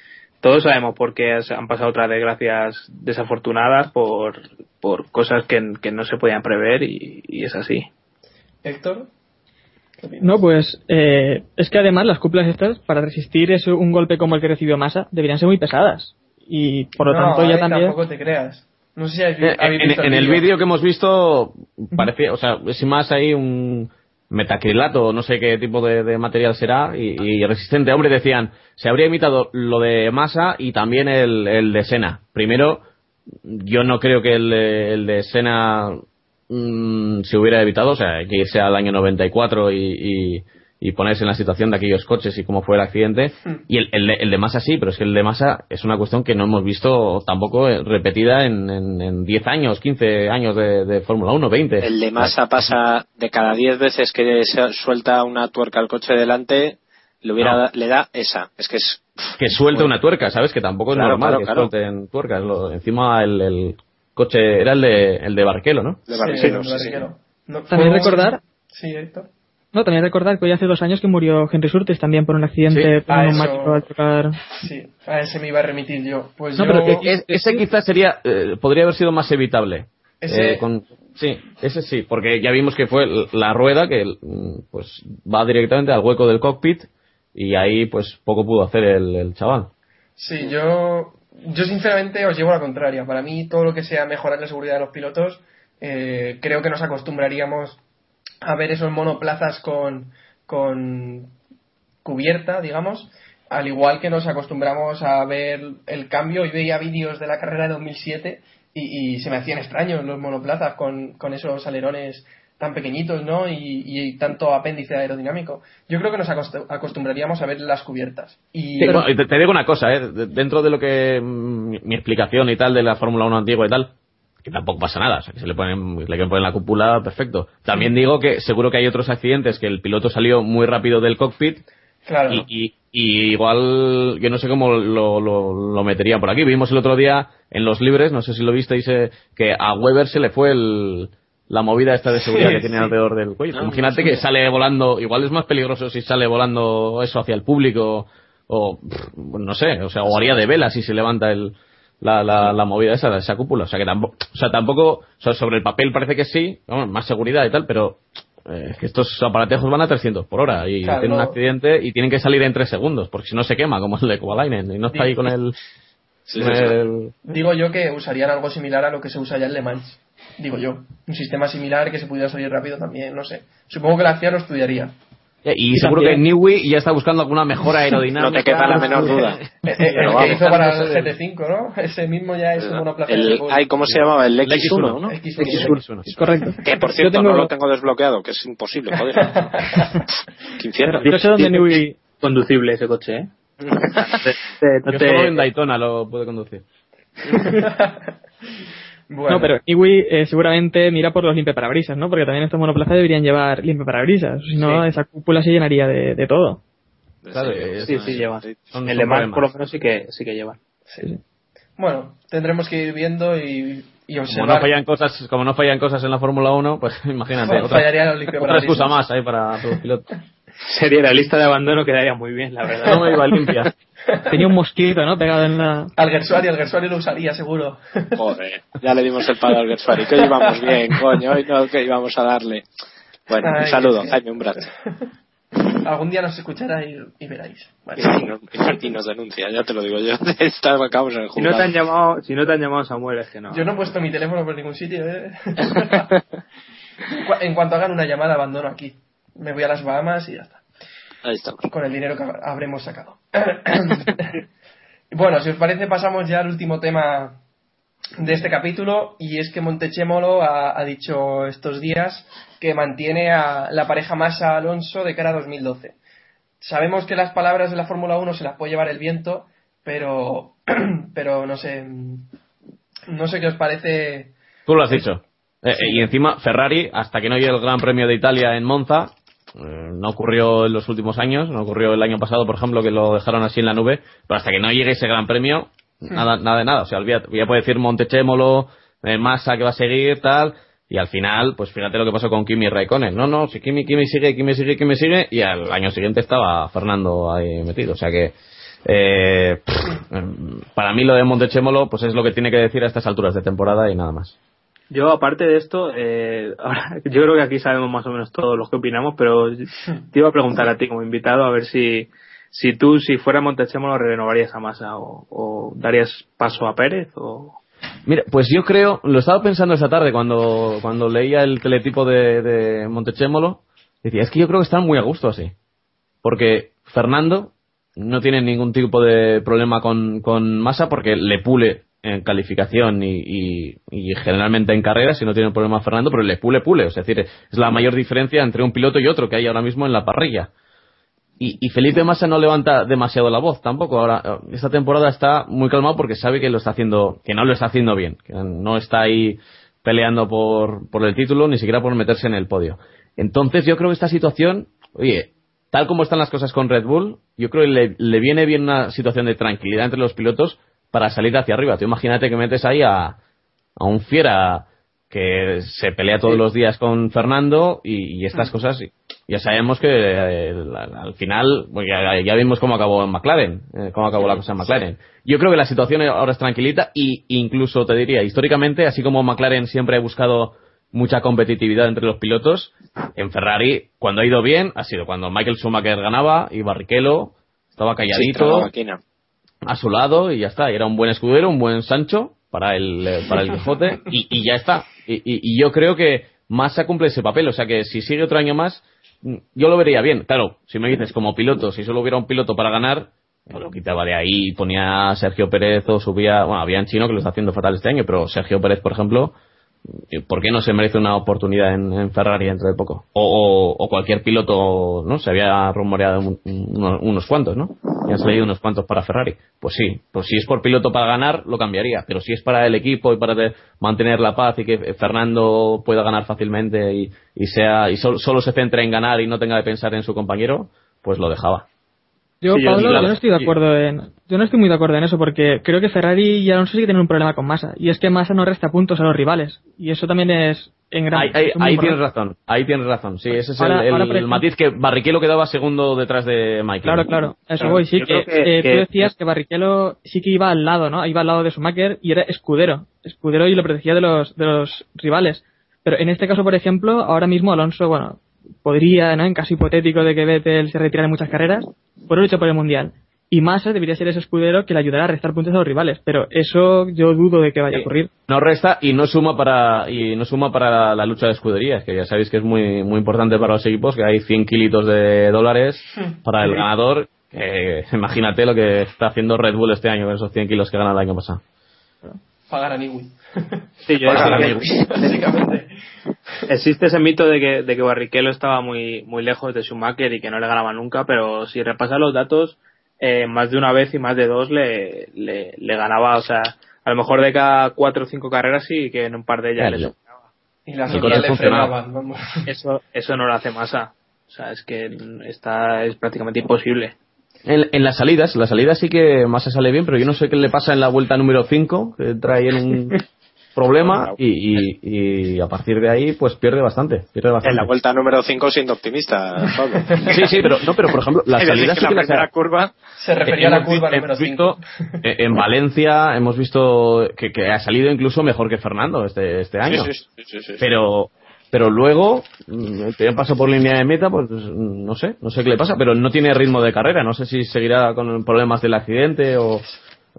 Speaker 4: todos sabemos por qué han pasado otras desgracias desafortunadas por, por cosas que, que no se podían prever y, y es así.
Speaker 1: Héctor.
Speaker 5: No, pues eh, es que además las cúpulas estas, para resistir eso, un golpe como el que recibió Massa, deberían ser muy pesadas. Y por lo
Speaker 1: No,
Speaker 5: tanto ya también...
Speaker 1: tampoco te creas. No sé si habéis,
Speaker 3: Eh,
Speaker 1: habéis
Speaker 3: en, el vídeo que hemos visto parecía, o sea, es más ahí un metacrilato, no sé qué tipo de, de material será, y, y resistente. Hombre, decían, se habría imitado lo de Massa y también el, el de Sena. Primero, yo no creo que el, de- el de Sena mm, se hubiera evitado, o sea, hay que irse al año 94 y, y, y ponerse en la situación de aquellos coches y cómo fue el accidente. Y el, el, de, el de Massa sí, pero es que el de Massa es una cuestión que no hemos visto tampoco eh, repetida en, en, en 10 años, 15 años de, de Fórmula 1, 20.
Speaker 6: El de masa pasa de cada 10 veces que se suelta una tuerca al coche delante, le, hubiera
Speaker 3: No.
Speaker 6: da- le da esa. Es que es.
Speaker 3: que suelte una tuerca, ¿sabes? Que tampoco es
Speaker 6: Claro,
Speaker 3: normal
Speaker 6: claro,
Speaker 3: que
Speaker 6: claro.
Speaker 3: suelten tuercas. Lo- encima el, el coche era el de, el de Barquelo, ¿no?
Speaker 6: De
Speaker 1: Sí, de
Speaker 6: sí.
Speaker 1: No,
Speaker 5: También recordar-
Speaker 1: Sí, Héctor.
Speaker 5: No, también recordar que hoy hace dos años que murió Henry Surtees también por un accidente
Speaker 1: Sí,
Speaker 5: neumático al chocar.
Speaker 1: Sí, a ese me iba a remitir yo. Pues
Speaker 3: No,
Speaker 1: yo...
Speaker 3: pero que es- ese quizás sería, eh, podría haber sido más evitable.
Speaker 1: Ese-
Speaker 3: Eh, con- sí, ese sí, porque ya vimos que fue la rueda que pues va directamente al hueco del cockpit y ahí pues poco pudo hacer el, el chaval.
Speaker 1: Sí, yo, yo sinceramente os llevo a la contraria. Para mí, todo lo que sea mejorar la seguridad de los pilotos, eh, creo que nos acostumbraríamos a ver esos monoplazas con, con cubierta, digamos, al igual que nos acostumbramos a ver el cambio. Yo veía vídeos de la carrera de 2007 y, y se me hacían extraños los monoplazas con, con esos alerones tan pequeñitos, ¿no? Y, y tanto apéndice aerodinámico. Yo creo que nos acost- acostumbraríamos a ver las cubiertas. Y
Speaker 3: te, digo una cosa, ¿eh? De- dentro de lo que mm, mi, mi explicación y tal de la Fórmula 1 antigua y tal, que tampoco pasa nada, o sea, que se le ponen, le quieren poner la cúpula, perfecto. También digo que seguro que hay otros accidentes que el piloto salió muy rápido del cockpit
Speaker 1: claro,
Speaker 3: y, y- y igual yo no sé cómo lo, lo, lo meterían por aquí. Vimos el otro día en los libres, no sé si lo visteis, eh, que a Weber se le fue el, la movida esta de seguridad
Speaker 1: Sí,
Speaker 3: que tiene
Speaker 1: sí.
Speaker 3: alrededor del cuello.
Speaker 6: Ah,
Speaker 3: Imagínate
Speaker 6: no
Speaker 3: que sale volando, igual es más peligroso si sale volando eso hacia el público o pff, no sé, o sea, o haría de vela si se levanta el la, la, la movida esa, esa cúpula, o sea que tampoco, o sea, tampoco, o sea, sobre el papel parece que sí, vamos, más seguridad y tal, pero eh, es que estos aparatejos van a 300 por hora y
Speaker 1: Claro,
Speaker 3: tienen un accidente y tienen que salir en 3 segundos, porque si no se quema, como el de Kovalainen, y no está ahí con el...
Speaker 6: Sí,
Speaker 3: con
Speaker 6: sí, sí.
Speaker 3: el-
Speaker 1: Digo yo que usarían algo similar a lo que se usa ya en Le Mans. Digo yo. Un sistema similar que se pudiera salir rápido también, no sé. Supongo que la CIA lo estudiaría.
Speaker 3: Y,
Speaker 5: Y
Speaker 3: seguro
Speaker 5: también-
Speaker 3: que Newey ya está buscando alguna mejora aerodinámica. (laughs)
Speaker 6: No te quepa la menor duda. (laughs)
Speaker 1: Eh, eh,
Speaker 6: Pero (laughs)
Speaker 1: el que hizo para el GT5, ¿no? Ese mismo ya es un monoplaza de
Speaker 6: El,
Speaker 1: fútbol.
Speaker 6: ay, ¿Cómo se llamaba? El X1,
Speaker 3: X1,
Speaker 6: ¿no?
Speaker 1: X1.
Speaker 5: Es correcto.
Speaker 6: Que por cierto
Speaker 5: tengo-
Speaker 6: no lo tengo desbloqueado, que es imposible, joder. Qué infierno.
Speaker 5: Yo sé dónde Newey...
Speaker 4: Conducible ese coche, ¿eh? Te- te- no
Speaker 3: Yo solo en Daytona lo puede conducir.
Speaker 1: Bueno,
Speaker 5: No, pero Iwi eh, seguramente mira por los limpiaparabrisas, ¿no? Porque también estos monoplazas deberían llevar limpiaparabrisas. Si no,
Speaker 1: Sí.
Speaker 5: esa cúpula se llenaría de, de todo.
Speaker 3: Claro,
Speaker 4: Sí, sí, llevan.
Speaker 3: son-
Speaker 4: El
Speaker 3: problemas.
Speaker 4: por lo menos, sí que, sí que llevan.
Speaker 1: sí. Bueno, tendremos que ir viendo y, y
Speaker 3: Como
Speaker 1: observar.
Speaker 3: no fallan cosas, como no fallan cosas en la Fórmula 1, pues (laughs) imagínate,
Speaker 1: Bueno,
Speaker 3: otra, excusa más ahí para, para los pilotos. (laughs)
Speaker 4: Sería la lista de abandono quedaría muy bien, la verdad.
Speaker 3: No me iba limpia. (laughs)
Speaker 5: Tenía un mosquito, ¿no? Pegado en la...
Speaker 1: Al Gersuari, al Gersuari lo usaría seguro.
Speaker 6: Joder, ya le dimos el palo al Gersfari, que hoy íbamos bien, coño, hoy no, que íbamos a darle. Bueno, un saludo,
Speaker 1: que-
Speaker 6: Jaime Umbrat. (laughs)
Speaker 1: Algún día nos escuchará y, y veráis. Vale.
Speaker 6: Y nos, y nos denuncia, ya te lo digo yo. (laughs) Está- acabamos en el
Speaker 4: Si no te han llamado, si no te han llamado Samuel, es que no.
Speaker 1: Yo no he puesto mi teléfono por ningún sitio, ¿eh? (laughs) En cuanto hagan una llamada, abandono aquí. Me voy a las Bahamas y ya está.
Speaker 6: Ahí estamos.
Speaker 1: Con el dinero que habremos sacado. (coughs) bueno, si os parece, pasamos ya al último tema de este capítulo. Y es que Montechemolo ha, dicho estos días que mantiene a la pareja Massa Alonso de cara a 2012. Sabemos que las palabras de la Fórmula 1 se las puede llevar el viento, pero, (coughs) pero no sé. No sé qué os parece.
Speaker 3: Tú lo has dicho. Eh, eh, y encima, Ferrari, hasta que no llegue el Gran Premio de Italia en Monza, no ocurrió en los últimos años, no ocurrió el año pasado, por ejemplo, que lo dejaron así en la nube, pero hasta que no llegue ese Gran Premio, nada, nada de nada. O sea, olvídate, ya puede decir Montechémolo, eh, Massa que va a seguir, tal, y al final, pues fíjate lo que pasó con Kimi y Raikkonen. No, no, si Kimi, Kimi sigue, Kimi sigue, Kimi sigue, y al año siguiente estaba Fernando ahí metido. O sea que, eh, em, para mí lo de Montechémolo, pues es lo que tiene que decir a estas alturas de temporada y nada más.
Speaker 4: Yo, aparte de esto, eh, (laughs) ahora, yo creo que aquí sabemos más o menos todos los que opinamos, pero te iba a preguntar a ti como invitado a ver si, si tú, si fuera Montechémolo, renovarías a Massa o, o darías paso a Pérez o...
Speaker 3: Mira, pues yo creo, lo estaba pensando esta tarde cuando, cuando leía el teletipo de, de Montechémolo, Decía, es que yo creo que están muy a gusto así. Porque Fernando no tiene ningún tipo de problema con, con Massa porque le pule en calificación y, y- generalmente en carreras si no tiene problema Fernando, pero le pule pule. Es decir, es la mayor diferencia entre un piloto y otro que hay ahora mismo en la parrilla. Y, y Felipe Massa no levanta demasiado la voz tampoco. Ahora, eh, esta temporada está muy calmado porque sabe que lo está haciendo, que no lo está haciendo bien, que no está ahí peleando por, por el título, ni siquiera por meterse en el podio. Entonces yo creo que esta situación, oye, tal como están las cosas con Red Bull, yo creo que le, le viene bien una situación de tranquilidad entre los pilotos para salir hacia arriba. Tú imagínate que metes ahí a, a un fiera que se pelea todos los días con Fernando y, y estas cosas ya sabemos que eh, al al final pues ya, ya vimos cómo acabó en McLaren eh, cómo acabó la cosa en McLaren. Yo creo que la situación ahora es tranquilita y incluso te diría históricamente así como McLaren siempre ha buscado mucha competitividad entre los pilotos en Ferrari cuando ha ido bien ha sido cuando Michael Schumacher ganaba y Barrichello estaba calladito. A su lado y ya está. Y Era un buen escudero, un buen Sancho para el, eh, para el Quijote y, y ya está. Y, y- y yo creo que Massa cumple ese papel. O sea que si sigue otro año más, mm, yo lo vería bien. Claro, si me dices como piloto, si solo hubiera un piloto para ganar, lo quitaba de ahí, ponía a Sergio Pérez o subía, bueno, había en chino que lo está haciendo fatal este año, pero Sergio Pérez, por ejemplo, ¿por qué no se merece una oportunidad en, Ferrari dentro de poco? O, o- o cualquier piloto, ¿no? Se había rumoreado un- unos, cuantos, ¿no? Ya han salido unos cuantos para Ferrari. Pues sí, pues si es por piloto para ganar, lo cambiaría. Pero si es para el equipo y para mantener la paz y que Fernando pueda ganar fácilmente y, y sea y sol- solo se centre en ganar y no tenga que pensar en su compañero, pues lo dejaba.
Speaker 5: Yo,
Speaker 3: Sí,
Speaker 5: Pablo, yo no estoy de acuerdo en, yo no estoy muy de acuerdo en eso porque creo que Ferrari y Alonso sí que tienen un problema con Massa y es que Massa no resta puntos a los rivales y eso también es en gran
Speaker 3: Ahí, ahí- ahí tienes razón, ahí tienes razón. Sí, ese es
Speaker 5: Ahora-
Speaker 3: el, el- matiz que Barrichello quedaba segundo detrás de Michael.
Speaker 5: Claro, claro, a eso
Speaker 3: Claro.
Speaker 5: voy, sí, que,
Speaker 3: creo que-
Speaker 5: eh,
Speaker 3: que-
Speaker 5: tú decías que Barrichello sí que iba al lado, ¿no? Iba al lado de Schumacher y era escudero, escudero y lo protegía de los, de los rivales. Pero en este caso, por ejemplo, ahora mismo Alonso, bueno, podría, ¿no? En caso hipotético de que Vettel se retirara en muchas carreras, por lucha por el Mundial. Y Massa debería ser ese escudero que le ayudará a restar puntos a los rivales, pero eso yo dudo de que vaya a ocurrir.
Speaker 3: No resta y no suma para y no suma para la lucha de escuderías, que ya sabéis que es muy muy importante para los equipos, que hay 100 kilitos de dólares para el
Speaker 1: Sí.
Speaker 3: ganador. que (laughs) imagínate lo que está haciendo Red Bull este año con esos 100 kilos que gana el año pasado.
Speaker 1: Pagar a Niwi.
Speaker 4: Sí, yo decía
Speaker 3: mí.
Speaker 4: que
Speaker 1: Básicamente.
Speaker 4: existe ese mito de que, de que Barrichello estaba muy, muy lejos de Schumacher y que no le ganaba nunca, pero si repasas los datos, eh, más de una vez y más de dos le, le, le ganaba, o sea, a lo mejor de cada cuatro o cinco carreras sí que en un par de ellas le
Speaker 3: Claro.
Speaker 1: Y las otras le frenaban, vamos.
Speaker 4: Eso, eso no lo hace masa. O sea, es que está, es prácticamente imposible.
Speaker 3: En, en las salidas, las salidas sí que Massa sale bien, pero yo no sé qué le pasa en la vuelta número 5, que trae en un (laughs) problema y, y, y a partir de ahí pues pierde bastante, pierde bastante.
Speaker 6: En la vuelta número 5 siendo optimista, Pablo.
Speaker 3: Sí, sí, pero no, pero por ejemplo, (laughs) salidas
Speaker 6: que
Speaker 3: sí
Speaker 6: la
Speaker 3: que
Speaker 6: primera curva
Speaker 1: Se refería a la curva número
Speaker 3: visto,
Speaker 1: 5.
Speaker 3: eh, En Valencia hemos visto que, que ha salido incluso mejor que Fernando este, este año.
Speaker 6: Sí, sí, sí, sí, sí.
Speaker 3: Pero pero luego mm, te paso por línea de meta, pues mm, no sé, no sé qué le pasa, pero no tiene ritmo de carrera. No sé si seguirá con problemas del accidente o.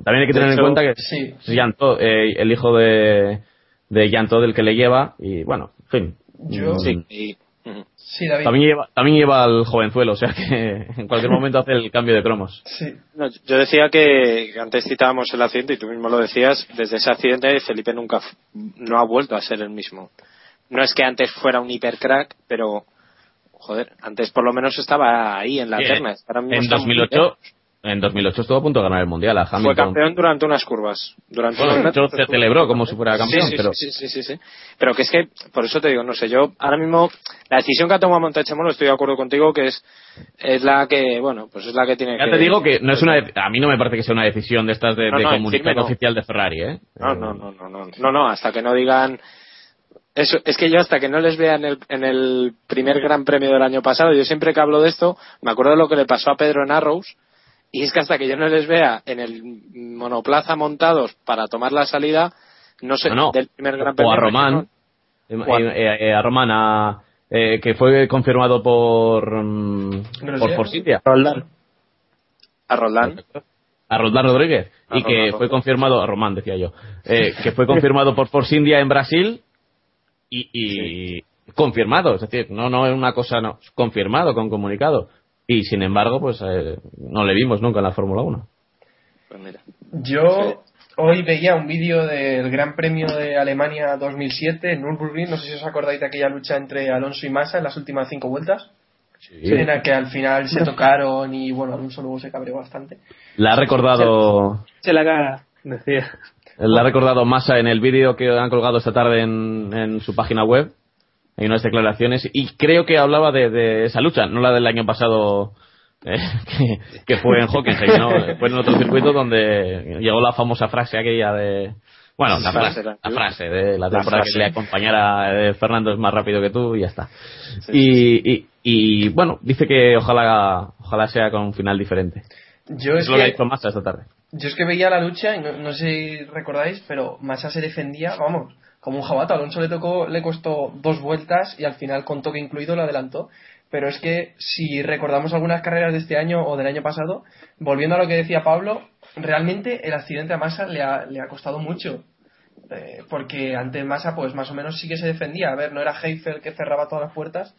Speaker 3: También hay que tener
Speaker 6: hecho,
Speaker 3: en cuenta que
Speaker 1: sí,
Speaker 3: Yanto, eh, el hijo de, de Yanto del que le lleva, y bueno, en fin.
Speaker 1: Yo-
Speaker 6: Sí, y- ujú.
Speaker 1: Sí, David.
Speaker 3: También lleva, también lleva al jovenzuelo, o sea que (laughs) en cualquier momento hace el cambio de cromos.
Speaker 1: Sí.
Speaker 6: No, yo decía que antes citábamos el accidente y tú mismo lo decías, desde ese accidente Felipe nunca no ha vuelto a ser el mismo. No es que antes fuera un hipercrack, pero joder, antes por lo menos estaba ahí en la
Speaker 3: Sí,
Speaker 6: terna. Ahora mismo
Speaker 3: En
Speaker 6: está muy
Speaker 3: 2008,
Speaker 6: lejos.
Speaker 3: en 2008 estuvo a punto de ganar el mundial a Hamilton.
Speaker 6: Fue campeón durante unas curvas. Durante
Speaker 3: Bueno, hecho,
Speaker 6: metros
Speaker 3: se celebró como si fuera campeón,
Speaker 6: sí,
Speaker 3: pero
Speaker 6: sí, sí, sí, sí. Pero que es que, por eso te digo, no sé, yo ahora mismo, la decisión que ha tomado Montechemolo, estoy de acuerdo contigo, que es, es la que, bueno, pues es la que tiene
Speaker 3: ya
Speaker 6: que...
Speaker 3: te digo que no es una, a mí no me parece que sea una decisión de estas de,
Speaker 6: No,
Speaker 3: de
Speaker 6: no,
Speaker 3: comunicado
Speaker 6: decirme no.
Speaker 3: oficial de Ferrari, ¿eh?
Speaker 6: No, no, no, no, no, no, no, hasta que no digan... Eso, es que yo hasta que no les vea en el, en el primer gran premio del año pasado, yo siempre que hablo de esto, me acuerdo de lo que le pasó a Pedro en Arrows, y es que hasta que yo no les vea en el monoplaza montados para tomar la salida, no sé,
Speaker 3: No, no.
Speaker 6: del primer gran premio.
Speaker 3: o a Román, eh,
Speaker 6: O a-
Speaker 3: eh, eh, a Román, a, eh, que fue confirmado por mm, por Force India,
Speaker 6: A Roldán.
Speaker 3: a Roldán Rodríguez,
Speaker 6: A
Speaker 3: y que
Speaker 6: Roldán
Speaker 3: fue confirmado, a Román decía yo, eh, que fue confirmado por Force India en Brasil y, y confirmado, es decir, no, no es una cosa, no, confirmado con comunicado. Y sin embargo, pues eh, no le vimos nunca en la Fórmula 1.
Speaker 6: Pues mira.
Speaker 1: Yo hoy veía un vídeo del Gran Premio de Alemania 2007 en Nürburgring. No sé si os acordáis de aquella lucha entre Alonso y Massa en las últimas cinco vueltas. En la que al final se tocaron y bueno, Alonso luego se cabreó bastante.
Speaker 3: La ha recordado,
Speaker 4: Se la cara, decía.
Speaker 3: La ha recordado Massa en el vídeo que han colgado esta tarde en, en su página web. Hay unas declaraciones y creo que hablaba de, de esa lucha, no la del año pasado eh, (laughs) que, que fue en Hockenheim, ¿no? fue en otro circuito donde llegó la famosa frase aquella de bueno, la frase,
Speaker 6: la-
Speaker 3: frase de la temporada que le acompañara eh, Fernando es más rápido que tú y ya está. Y, y, y, bueno, dice que ojalá ojalá sea con un final diferente.
Speaker 1: Yo
Speaker 3: Es
Speaker 1: es,
Speaker 3: lo que ha dicho Massa esta tarde.
Speaker 1: Yo es que veía la lucha no, sé si recordáis, pero Massa se defendía, vamos, como un jabato. Alonso le tocó, le costó dos vueltas y al final con toque incluido lo adelantó. Pero es que si recordamos algunas carreras de este año o del año pasado, volviendo a lo que decía Pablo, realmente el accidente a Massa le ha, le ha costado mucho. Eh, porque ante Massa, pues más o menos sí que se defendía. A ver, no era Heifel que cerraba todas las puertas,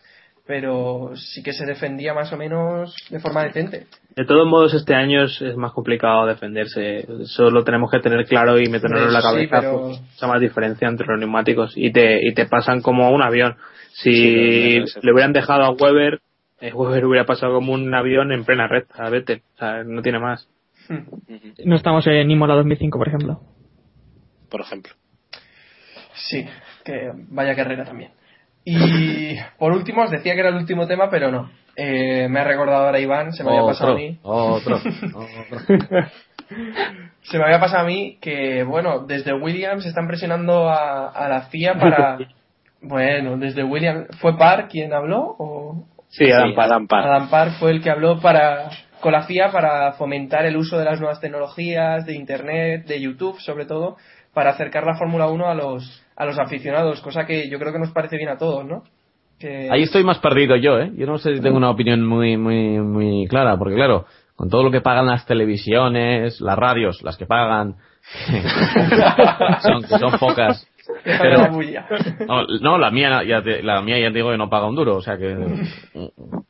Speaker 1: pero sí que se defendía más o menos de forma decente.
Speaker 4: De todos modos, este año es, es más complicado defenderse. Eso lo tenemos que tener claro y meternos en la
Speaker 1: Eso sí,
Speaker 4: cabeza.
Speaker 1: pero-
Speaker 4: pues, esa más diferencia entre los neumáticos. Y te, y te pasan como un avión. Si
Speaker 6: Sí, no, no, no,
Speaker 4: le hubieran dejado a Weber, eh, Weber hubiera pasado como un avión en plena recta a Vettel. O sea, no tiene más.
Speaker 5: No estamos en Imola 2005, por ejemplo.
Speaker 6: Por ejemplo.
Speaker 1: Sí, que vaya carrera también. Y por último, os decía que era el último tema, pero no. Eh, me ha recordado ahora Iván, se me había pasado a mí.
Speaker 3: otro, (laughs) otro.
Speaker 1: Se me había pasado a mí que, bueno, desde Williams están presionando a, a la FIA para. (laughs) Bueno, desde Williams. ¿Fue Parr quien habló? ¿O
Speaker 4: Sí, Adam
Speaker 6: Sí,
Speaker 4: Parr.
Speaker 6: Adam Parr.
Speaker 1: Adam Parr fue el que habló para con la FIA para fomentar el uso de las nuevas tecnologías, de Internet, de YouTube, sobre todo, para acercar la Fórmula 1 a los, a los aficionados, cosa que yo creo que nos parece bien a todos, ¿no? Que-
Speaker 3: Ahí estoy más perdido yo, ¿eh? Yo no sé si tengo una opinión muy, muy, muy clara, porque claro, con todo lo que pagan las televisiones, las radios, las que pagan, (laughs) son, son pocas. Pero-
Speaker 1: la bulla. (laughs)
Speaker 3: No, no, la mía, ya te, la mía ya te digo que no paga un duro, o sea que,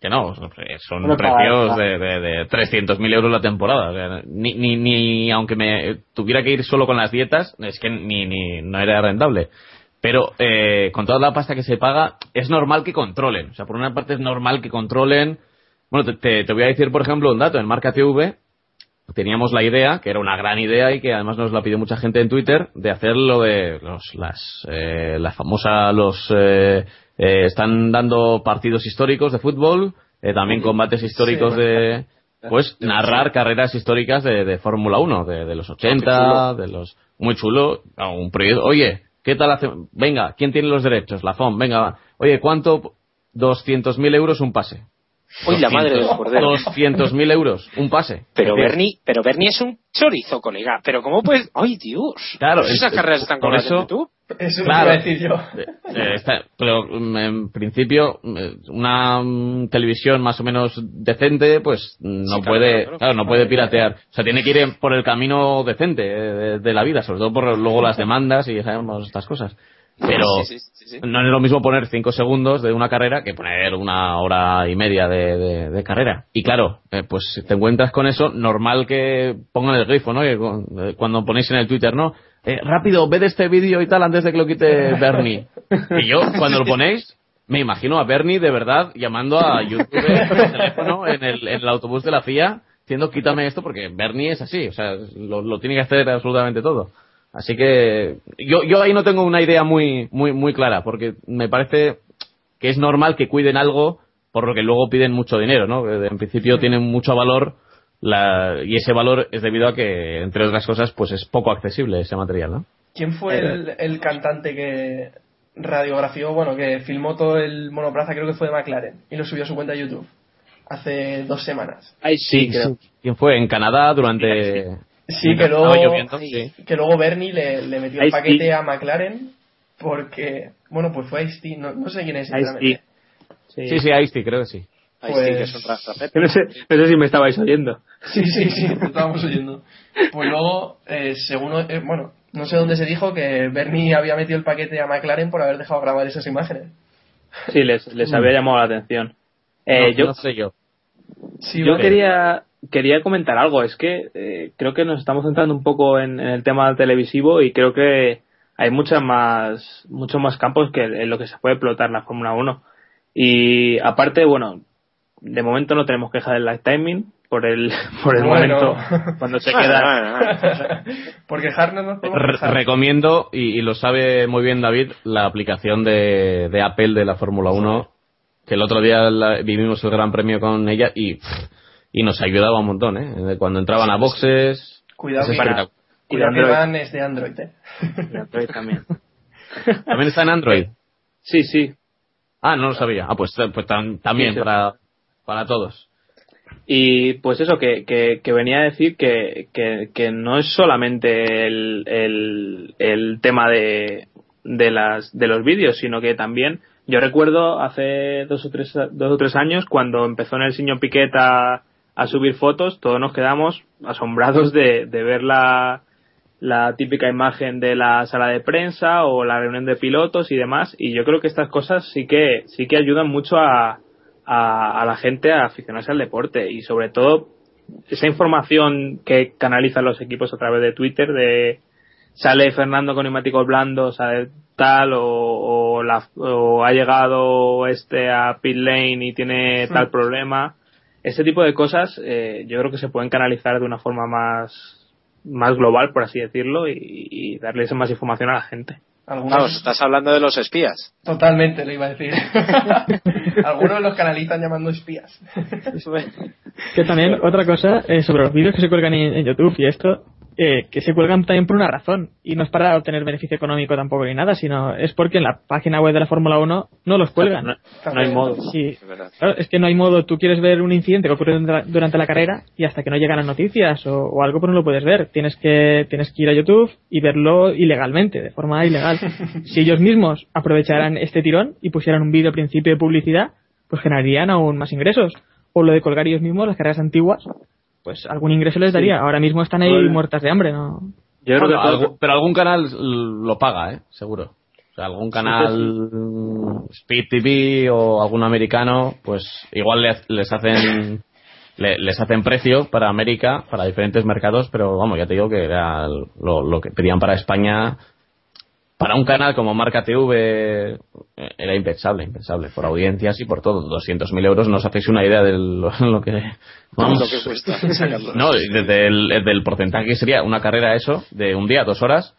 Speaker 3: que no, son
Speaker 4: No
Speaker 3: precios de, de, de 300.000 euros la temporada. O sea, ni, ni, ni aunque me tuviera que ir solo con las dietas, es que ni, ni no era rentable. Pero eh, con toda la pasta que se paga, es normal que controlen. O sea, por una parte es normal que controlen. Bueno, te, te, te voy a decir, por ejemplo, un dato. En Marca TV teníamos la idea, que era una gran idea y que además nos la pidió mucha gente en Twitter, de hacer lo de los, las, eh, la famosa, los, eh, eh, están dando partidos históricos de fútbol, eh, también combates históricos
Speaker 1: Sí,
Speaker 3: de, pues, narrar carreras históricas de, de Fórmula 1, de, de los 80, de los, muy chulo, un proyecto, oye, ¿qué tal hace? Venga, ¿quién tiene los derechos? La FOM, venga, va. oye, ¿cuánto? 200.000 euros un pase.
Speaker 6: Uy, la madre del cordero.
Speaker 3: 200.000 euros un pase.
Speaker 6: Pero Bernie, pero Bernie es un chorizo, colega. Pero ¿cómo puedes...? ¡Ay, Dios!
Speaker 3: Claro,
Speaker 6: ¿Esas
Speaker 3: es-
Speaker 6: carreras están colgadas
Speaker 3: eso-
Speaker 6: en YouTube?
Speaker 1: Eso
Speaker 3: Claro.
Speaker 1: iba a decir yo.
Speaker 3: Eh, está- pero mm, en principio mm, una mm, televisión más o menos decente pues no
Speaker 6: Sí,
Speaker 3: puede
Speaker 6: claro, claro.
Speaker 3: claro, no puede piratear o sea tiene que ir por el camino decente eh, de, de la vida sobre todo por luego las demandas y sabemos estas cosas pero
Speaker 6: Sí, sí, sí, sí.
Speaker 3: no es lo mismo poner cinco segundos de una carrera que poner una hora y media de, de- de carrera. Y claro, eh, pues si te encuentras con eso, normal que pongan el grifo, ¿no? Que eh, cuando ponéis en el Twitter, ¿no? Eh, rápido, ved este vídeo y tal antes de que lo quite Bernie. Y yo, cuando lo ponéis, me imagino a Bernie de verdad llamando a YouTube por teléfono en el, en el autobús de la FIA diciendo quítame esto porque Bernie es así, o sea, lo, lo tiene que hacer absolutamente todo. Así que yo, yo ahí no tengo una idea muy, muy, muy clara, porque me parece que es normal que cuiden algo por lo que luego piden mucho dinero, ¿no? Que En principio tienen mucho valor la, y ese valor es debido a que, entre otras cosas, pues es poco accesible ese material, ¿no?
Speaker 1: ¿Quién fue el, el cantante que radiografió, bueno, que filmó todo el monoplaza, creo que fue de McLaren, y lo subió a su cuenta de YouTube hace dos semanas?
Speaker 4: Ay, sí, creo.
Speaker 3: ¿Quién fue? En Canadá durante...
Speaker 1: Sí, que luego,
Speaker 3: lloviendo, sí.
Speaker 1: que luego Bernie le, le metió el
Speaker 4: Ice-T.
Speaker 1: paquete a McLaren porque, bueno, pues fue Ice-T, no, no sé quién es.
Speaker 4: Ice-T. Sí.
Speaker 3: Sí, sí, sí, creo que sí.
Speaker 1: Pues-
Speaker 6: sí que. (laughs)
Speaker 4: No sé, no sé si me estabais oyendo.
Speaker 1: Sí, sí, sí, lo (laughs) estábamos oyendo. Pues luego, eh, según, eh, bueno, no sé dónde se dijo que Bernie había metido el paquete a McLaren por haber dejado grabar esas imágenes.
Speaker 4: Sí, les, les había llamado la atención. Eh,
Speaker 3: no,
Speaker 4: yo,
Speaker 3: no sé yo.
Speaker 1: Sí,
Speaker 4: yo quería quería comentar algo. Es que eh, creo que nos estamos centrando un poco en, en el tema televisivo y creo que hay muchas más muchos más campos que en lo que se puede explotar la Fórmula 1. Y aparte, bueno, de momento no tenemos queja del live timing por el (laughs) por el
Speaker 1: Bueno.
Speaker 4: momento cuando se (laughs) queda. (laughs)
Speaker 1: Por quejarnos no podemos
Speaker 3: Re-
Speaker 1: quejar.
Speaker 3: recomiendo, y, y lo sabe muy bien David, la aplicación de, de Apple de la Fórmula 1, que el otro día la- vivimos el Gran Premio con ella y, pff, y nos ayudaba un montón, ¿eh? Cuando entraban a boxes...
Speaker 1: Cuidado que,
Speaker 4: y de
Speaker 1: cuidado que
Speaker 4: Android.
Speaker 1: Van es de Android, ¿eh?
Speaker 4: de Android también. (laughs)
Speaker 3: También está en Android.
Speaker 4: Sí, sí.
Speaker 3: Ah, no lo sabía. Ah, pues, pues tam- también
Speaker 4: Sí, sí.
Speaker 3: para, para todos.
Speaker 4: Y pues eso, que, que, que venía a decir que, que, que no es solamente el, el, el tema de, de, las, de los vídeos, sino que también yo recuerdo hace dos o tres, dos o tres años cuando empezó en el señor Piquet a, a subir fotos, todos nos quedamos asombrados de, de ver la, la típica imagen de la sala de prensa o la reunión de pilotos y demás y yo creo que estas cosas sí que sí que ayudan mucho a, a, a la gente a aficionarse al deporte y sobre todo esa información que canalizan los equipos a través de Twitter de sale Fernando con neumáticos blandos sale tal o, o, la- o ha llegado este a pit lane y tiene tal problema ese tipo de cosas eh, yo creo que se pueden canalizar de una forma más más global por así decirlo y, y darles más información a la gente
Speaker 1: Algunos,
Speaker 6: Vamos, estás hablando de los espías.
Speaker 1: Totalmente, lo iba a decir. (laughs) Algunos los canalizan llamando espías.
Speaker 5: Que también, otra cosa, eh, sobre los vídeos que se cuelgan en, en YouTube y esto, eh, que se cuelgan también por una razón. Y no es para obtener beneficio económico tampoco ni nada, sino es porque en la página web de la Fórmula 1 no los cuelgan.
Speaker 4: no, no hay modo
Speaker 5: Sí, claro, es que no hay modo. Tú quieres ver un incidente que ocurre durante la, durante la carrera y hasta que no llegan las noticias o, o algo, pues no lo puedes ver. Tienes que, tienes que ir a YouTube y verlo ilegalmente, de forma ilegal. (laughs) si ellos mismos aprovecharan este tirón y pusieran un vídeo al principio de publicidad, pues generarían aún más ingresos. O lo de colgar ellos mismos las carreras antiguas, pues algún ingreso les daría. Ahora mismo están ahí
Speaker 4: Bueno.
Speaker 5: muertas de hambre, ¿no?
Speaker 4: yo creo
Speaker 3: Bueno,
Speaker 4: que todo-
Speaker 3: algún- pero algún canal lo paga, ¿eh? Seguro. O sea, algún canal mm, Speed TV o algún americano, pues igual le- les hacen le- les hacen precio para América, para diferentes mercados, pero vamos, ya te digo que era lo, lo que pedían para España. Para un canal como Marca TV eh, era impensable, impensable, por audiencias y por todo. 200.000 euros, no os hacéis una idea de lo, (laughs) lo que... Vamos,
Speaker 6: Lo que cuesta
Speaker 3: no, desde el, desde el porcentaje que sería una carrera eso, de un día, dos horas,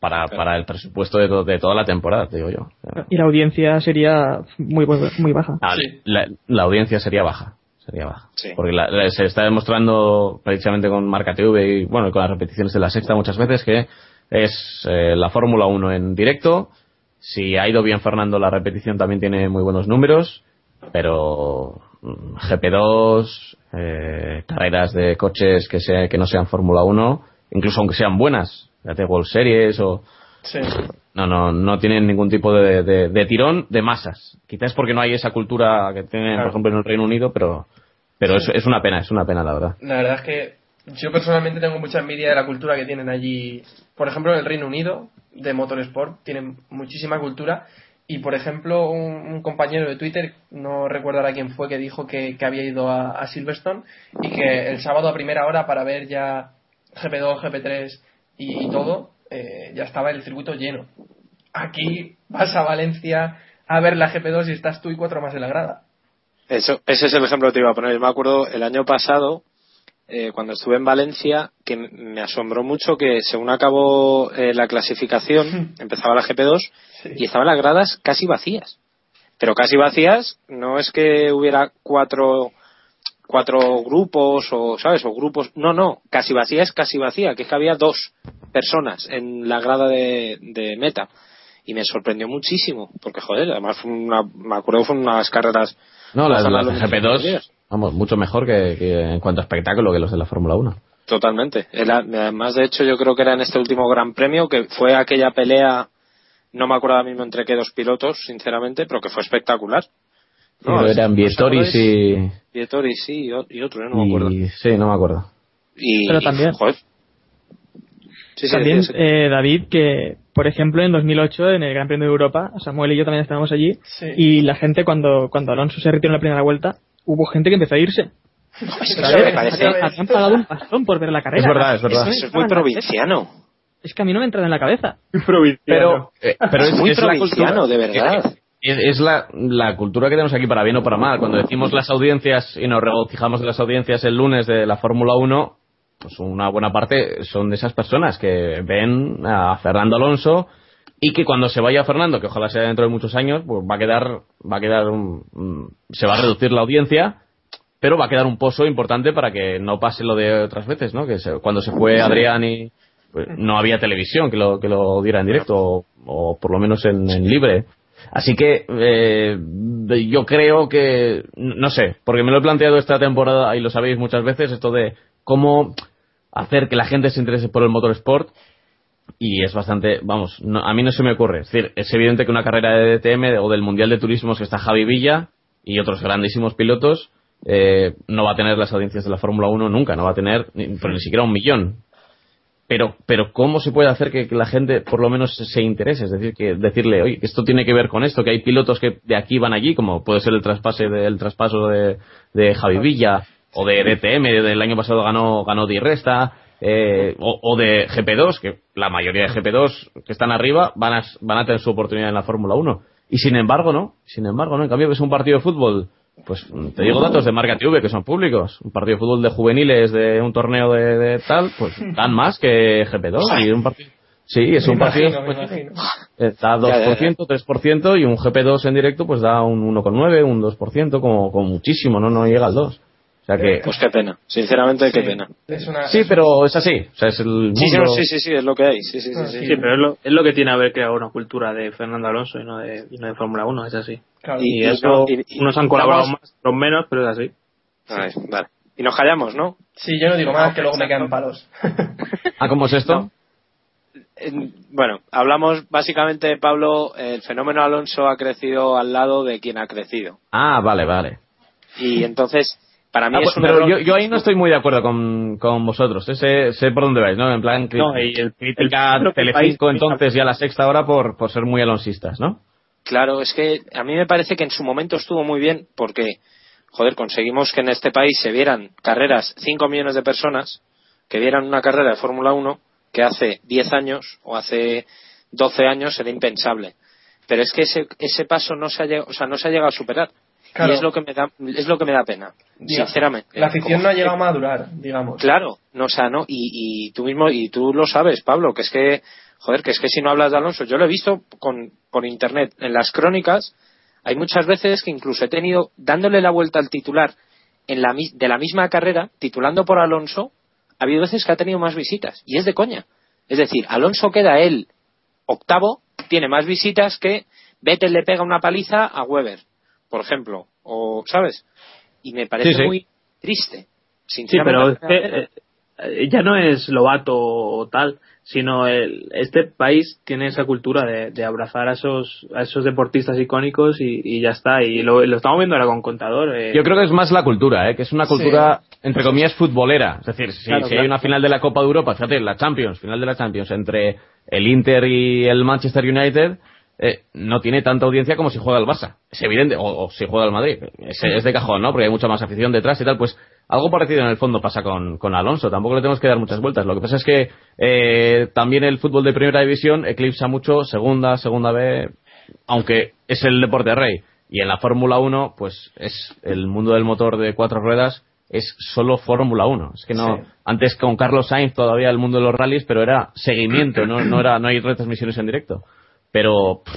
Speaker 3: para, para el presupuesto de, to- de toda la temporada, te digo yo.
Speaker 5: Y la audiencia sería muy, muy baja.
Speaker 3: ah, la, la audiencia sería baja. Sería baja.
Speaker 6: Sí.
Speaker 3: Porque la- la- se está demostrando precisamente con Marca TV y bueno, y con las repeticiones de la sexta muchas veces que es eh, la Fórmula 1 en directo. Si ha ido bien Fernando, la repetición también tiene muy buenos números, pero mm, GP2, eh, carreras de coches que, sea, que no sean Fórmula 1, incluso aunque sean buenas, de World Series o,
Speaker 1: Sí.
Speaker 3: no, no, no tienen ningún tipo de, de- de tirón de masas. Quizás porque no hay esa cultura que tienen,
Speaker 1: Claro.
Speaker 3: por ejemplo, en el Reino Unido, pero, pero es, es una pena, es una pena, la verdad.
Speaker 1: La verdad es que yo personalmente tengo mucha envidia de la cultura que tienen allí. Por ejemplo, en el Reino Unido, de Motorsport, tienen muchísima cultura. Y, por ejemplo, un, compañero de Twitter, no recuerdo ahora quién fue, que dijo que, había ido a, Silverstone y que el sábado a primera hora para ver ya GP2, GP3 y, y todo, eh, ya estaba el circuito lleno. Aquí vas a Valencia a ver la GP2 y estás tú y cuatro más en la grada.
Speaker 6: Eso, ese es el ejemplo que te iba a poner. Yo me acuerdo el año pasado, eh, cuando estuve en Valencia, que me asombró mucho que según acabó eh, la clasificación, (laughs) empezaba la GP2 y estaban las gradas casi vacías. Pero casi vacías no es que hubiera cuatro cuatro grupos o sabes o grupos no no casi vacía es casi vacía que es que había dos personas en la grada de, de meta y me sorprendió muchísimo porque joder además fue una, me acuerdo que fueron unas carreras
Speaker 3: No, las, las
Speaker 6: lo
Speaker 3: GP2,
Speaker 6: metieran.
Speaker 3: Vamos, mucho mejor que, que en cuanto a espectáculo que los de la Fórmula 1.
Speaker 6: Totalmente. Era- además, de hecho, yo creo que era en este último Gran Premio que fue aquella pelea, no me acuerdo ahora mismo entre qué dos pilotos, sinceramente, pero que fue espectacular. No,
Speaker 3: Pero eran y,
Speaker 6: Vietoris, sí, y otro, no me acuerdo.
Speaker 3: y- Sí, no me acuerdo.
Speaker 6: Y,
Speaker 5: Pero también-
Speaker 6: joder. Sí, sí,
Speaker 5: También, eh, David, que por ejemplo, en 2008, en el Gran Premio de Europa, Samuel y yo también estábamos allí,
Speaker 1: Sí.
Speaker 5: y la gente, cuando, cuando Alonso se retiró en la primera vuelta, hubo gente que empezó a irse.
Speaker 6: Es eso me parece.
Speaker 1: vez.
Speaker 5: Habían pagado un pastón por ver la carrera.
Speaker 3: Es verdad, es verdad.
Speaker 6: Eso es muy provinciano.
Speaker 5: Es que a mí no me entra en la cabeza.
Speaker 3: Pero, eh, pero es,
Speaker 6: muy
Speaker 3: es la
Speaker 6: provinciano,
Speaker 3: cultura,
Speaker 6: de verdad.
Speaker 3: Es, es la, la cultura que tenemos aquí para bien o para mal. Cuando decimos las audiencias y nos regocijamos de las audiencias el lunes de la Fórmula 1, pues una buena parte son de esas personas que ven a Fernando Alonso y que cuando se vaya Fernando, que ojalá sea dentro de muchos años, pues va a quedar, va a quedar, un- un- se va a reducir la audiencia, pero va a quedar un pozo importante para que no pase lo de otras veces, ¿no? Que se- cuando se fue Adrián y pues, no había televisión que lo, que lo diera en directo o, o por lo menos en, en libre. Así que eh, yo creo que, no sé, porque me lo he planteado esta temporada y lo sabéis muchas veces, esto de cómo hacer que la gente se interese por el motorsport y es bastante, vamos, no- a mí no se me ocurre. Es decir, es evidente que una carrera de DTM o del Mundial de Turismos que está Javi Villa y otros grandísimos pilotos eh, no va a tener las audiencias de la Fórmula 1 nunca, no va a tener ni, pero ni siquiera un millón. Pero, pero ¿cómo se puede hacer que, que la gente por lo menos se, se interese? Es decir, que decirle, oye, esto tiene que ver con esto, que hay pilotos que de aquí van allí, como puede ser el traspase del traspaso de, de Javi Villa, o de DTM, del año pasado ganó, ganó Di Resta, eh, o, o de GP2, que la mayoría de GP2 que están arriba van a, van a tener su oportunidad en la Fórmula 1. Y sin embargo, no, sin embargo, no, en cambio ves un partido de fútbol, pues te digo datos de Marca TV que son públicos, un partido de fútbol de juveniles de un torneo de, de tal, pues dan más que GP2 y un partido. Sí, es
Speaker 1: Me
Speaker 3: un partido
Speaker 1: imagino, me
Speaker 3: pues, da 2%,
Speaker 6: Ya, ya, ya.
Speaker 3: 3% y un GP2 en directo pues da un 1,9, un 2%, como, como muchísimo, no no llega al 2. O sea que
Speaker 6: Pues qué pena. Sinceramente, qué
Speaker 1: Sí,
Speaker 6: pena.
Speaker 1: Es una,
Speaker 3: Sí, pero es así, o sea, es el
Speaker 6: Sí, sí, sí, sí, sí, es lo que hay. Sí, sí, sí.
Speaker 1: Ah,
Speaker 6: sí.
Speaker 4: Sí, pero es lo, es lo que tiene haber creado una cultura de Fernando Alonso y no de, y no de Fórmula 1, es así.
Speaker 1: claro.
Speaker 6: Y-
Speaker 4: Y, eso,
Speaker 6: no, y- y-
Speaker 4: unos han colaborado más, otros menos, pero es así.
Speaker 6: Vale. Y nos callamos, ¿no?
Speaker 1: Sí, yo no digo más que luego me quedan palos.
Speaker 3: Ah, ¿cómo es esto?
Speaker 6: No. En- Bueno, hablamos básicamente, Pablo, el fenómeno Alonso ha crecido al lado de quien ha crecido.
Speaker 3: Ah, vale, vale.
Speaker 6: Y entonces, para mí
Speaker 3: Ah,
Speaker 6: es un
Speaker 3: pero
Speaker 6: error.
Speaker 3: yo, yo ahí no estoy muy de acuerdo con, con vosotros, ¿eh? sé, sé por dónde vais, ¿no? En plan,
Speaker 4: No, y el-
Speaker 3: crítica
Speaker 4: el-
Speaker 3: a Telecinco entonces ya la sexta hora por, por ser muy alonsistas, ¿no?
Speaker 6: Claro, es que a mí me parece que en su momento estuvo muy bien porque, joder, conseguimos que en este país se vieran carreras 5 millones de personas que vieran una carrera de Fórmula 1 que hace 10 años o hace 12 años era impensable. Pero es que ese, ese paso no se, ha llegado, o sea, no se ha llegado a superar.
Speaker 1: Claro.
Speaker 6: Y es lo que me da, es lo que me da pena,
Speaker 1: Diga,
Speaker 6: sinceramente.
Speaker 1: La afición no ha llegado a madurar, digamos.
Speaker 6: Claro, no, o sea, no, y, y tú mismo, y tú lo sabes, Pablo, que es que, joder, que es que si no hablas de Alonso, yo lo he visto con, por internet, en las crónicas, hay muchas veces que incluso he tenido, dándole la vuelta al titular en la, de la misma carrera, titulando por Alonso, ha habido veces que ha tenido más visitas, y es de coña. Es decir, Alonso queda él octavo, tiene más visitas que Vettel le pega una paliza a Weber, por ejemplo, o, ¿sabes? Y me parece
Speaker 3: Sí, sí.
Speaker 6: muy triste.
Speaker 4: Sí,
Speaker 6: sinceramente.
Speaker 4: pero es que, eh, ya no es Lobato o tal, sino el, este país tiene esa cultura de, de abrazar a esos, a esos deportistas icónicos y, y ya está. Y lo, lo estamos viendo ahora con Contador. eh.
Speaker 3: Yo creo que es más la cultura, ¿eh? que es una cultura, entre comillas, futbolera. Es decir, si,
Speaker 4: Claro,
Speaker 3: si
Speaker 4: claro.
Speaker 3: hay una final de la Copa de Europa, fíjate, la Champions, final de la Champions, entre el Inter y el Manchester United, eh, no tiene tanta audiencia como si juega el Barça. Es evidente, o, o si juega el Madrid. Es, es de cajón, ¿no? Porque hay mucha más afición detrás y tal. Pues algo parecido en el fondo pasa con, con Alonso. Tampoco le tenemos que dar muchas vueltas. Lo que pasa es que eh, también el fútbol de primera división eclipsa mucho segunda, segunda B, aunque es el deporte rey. Y en la Fórmula 1, pues es el mundo del motor de cuatro ruedas es solo Fórmula 1. Es que no,
Speaker 1: Sí.
Speaker 3: antes con Carlos Sainz todavía el mundo de los rallies, pero era seguimiento, no, no era, no hay retransmisiones en directo. Pero pff,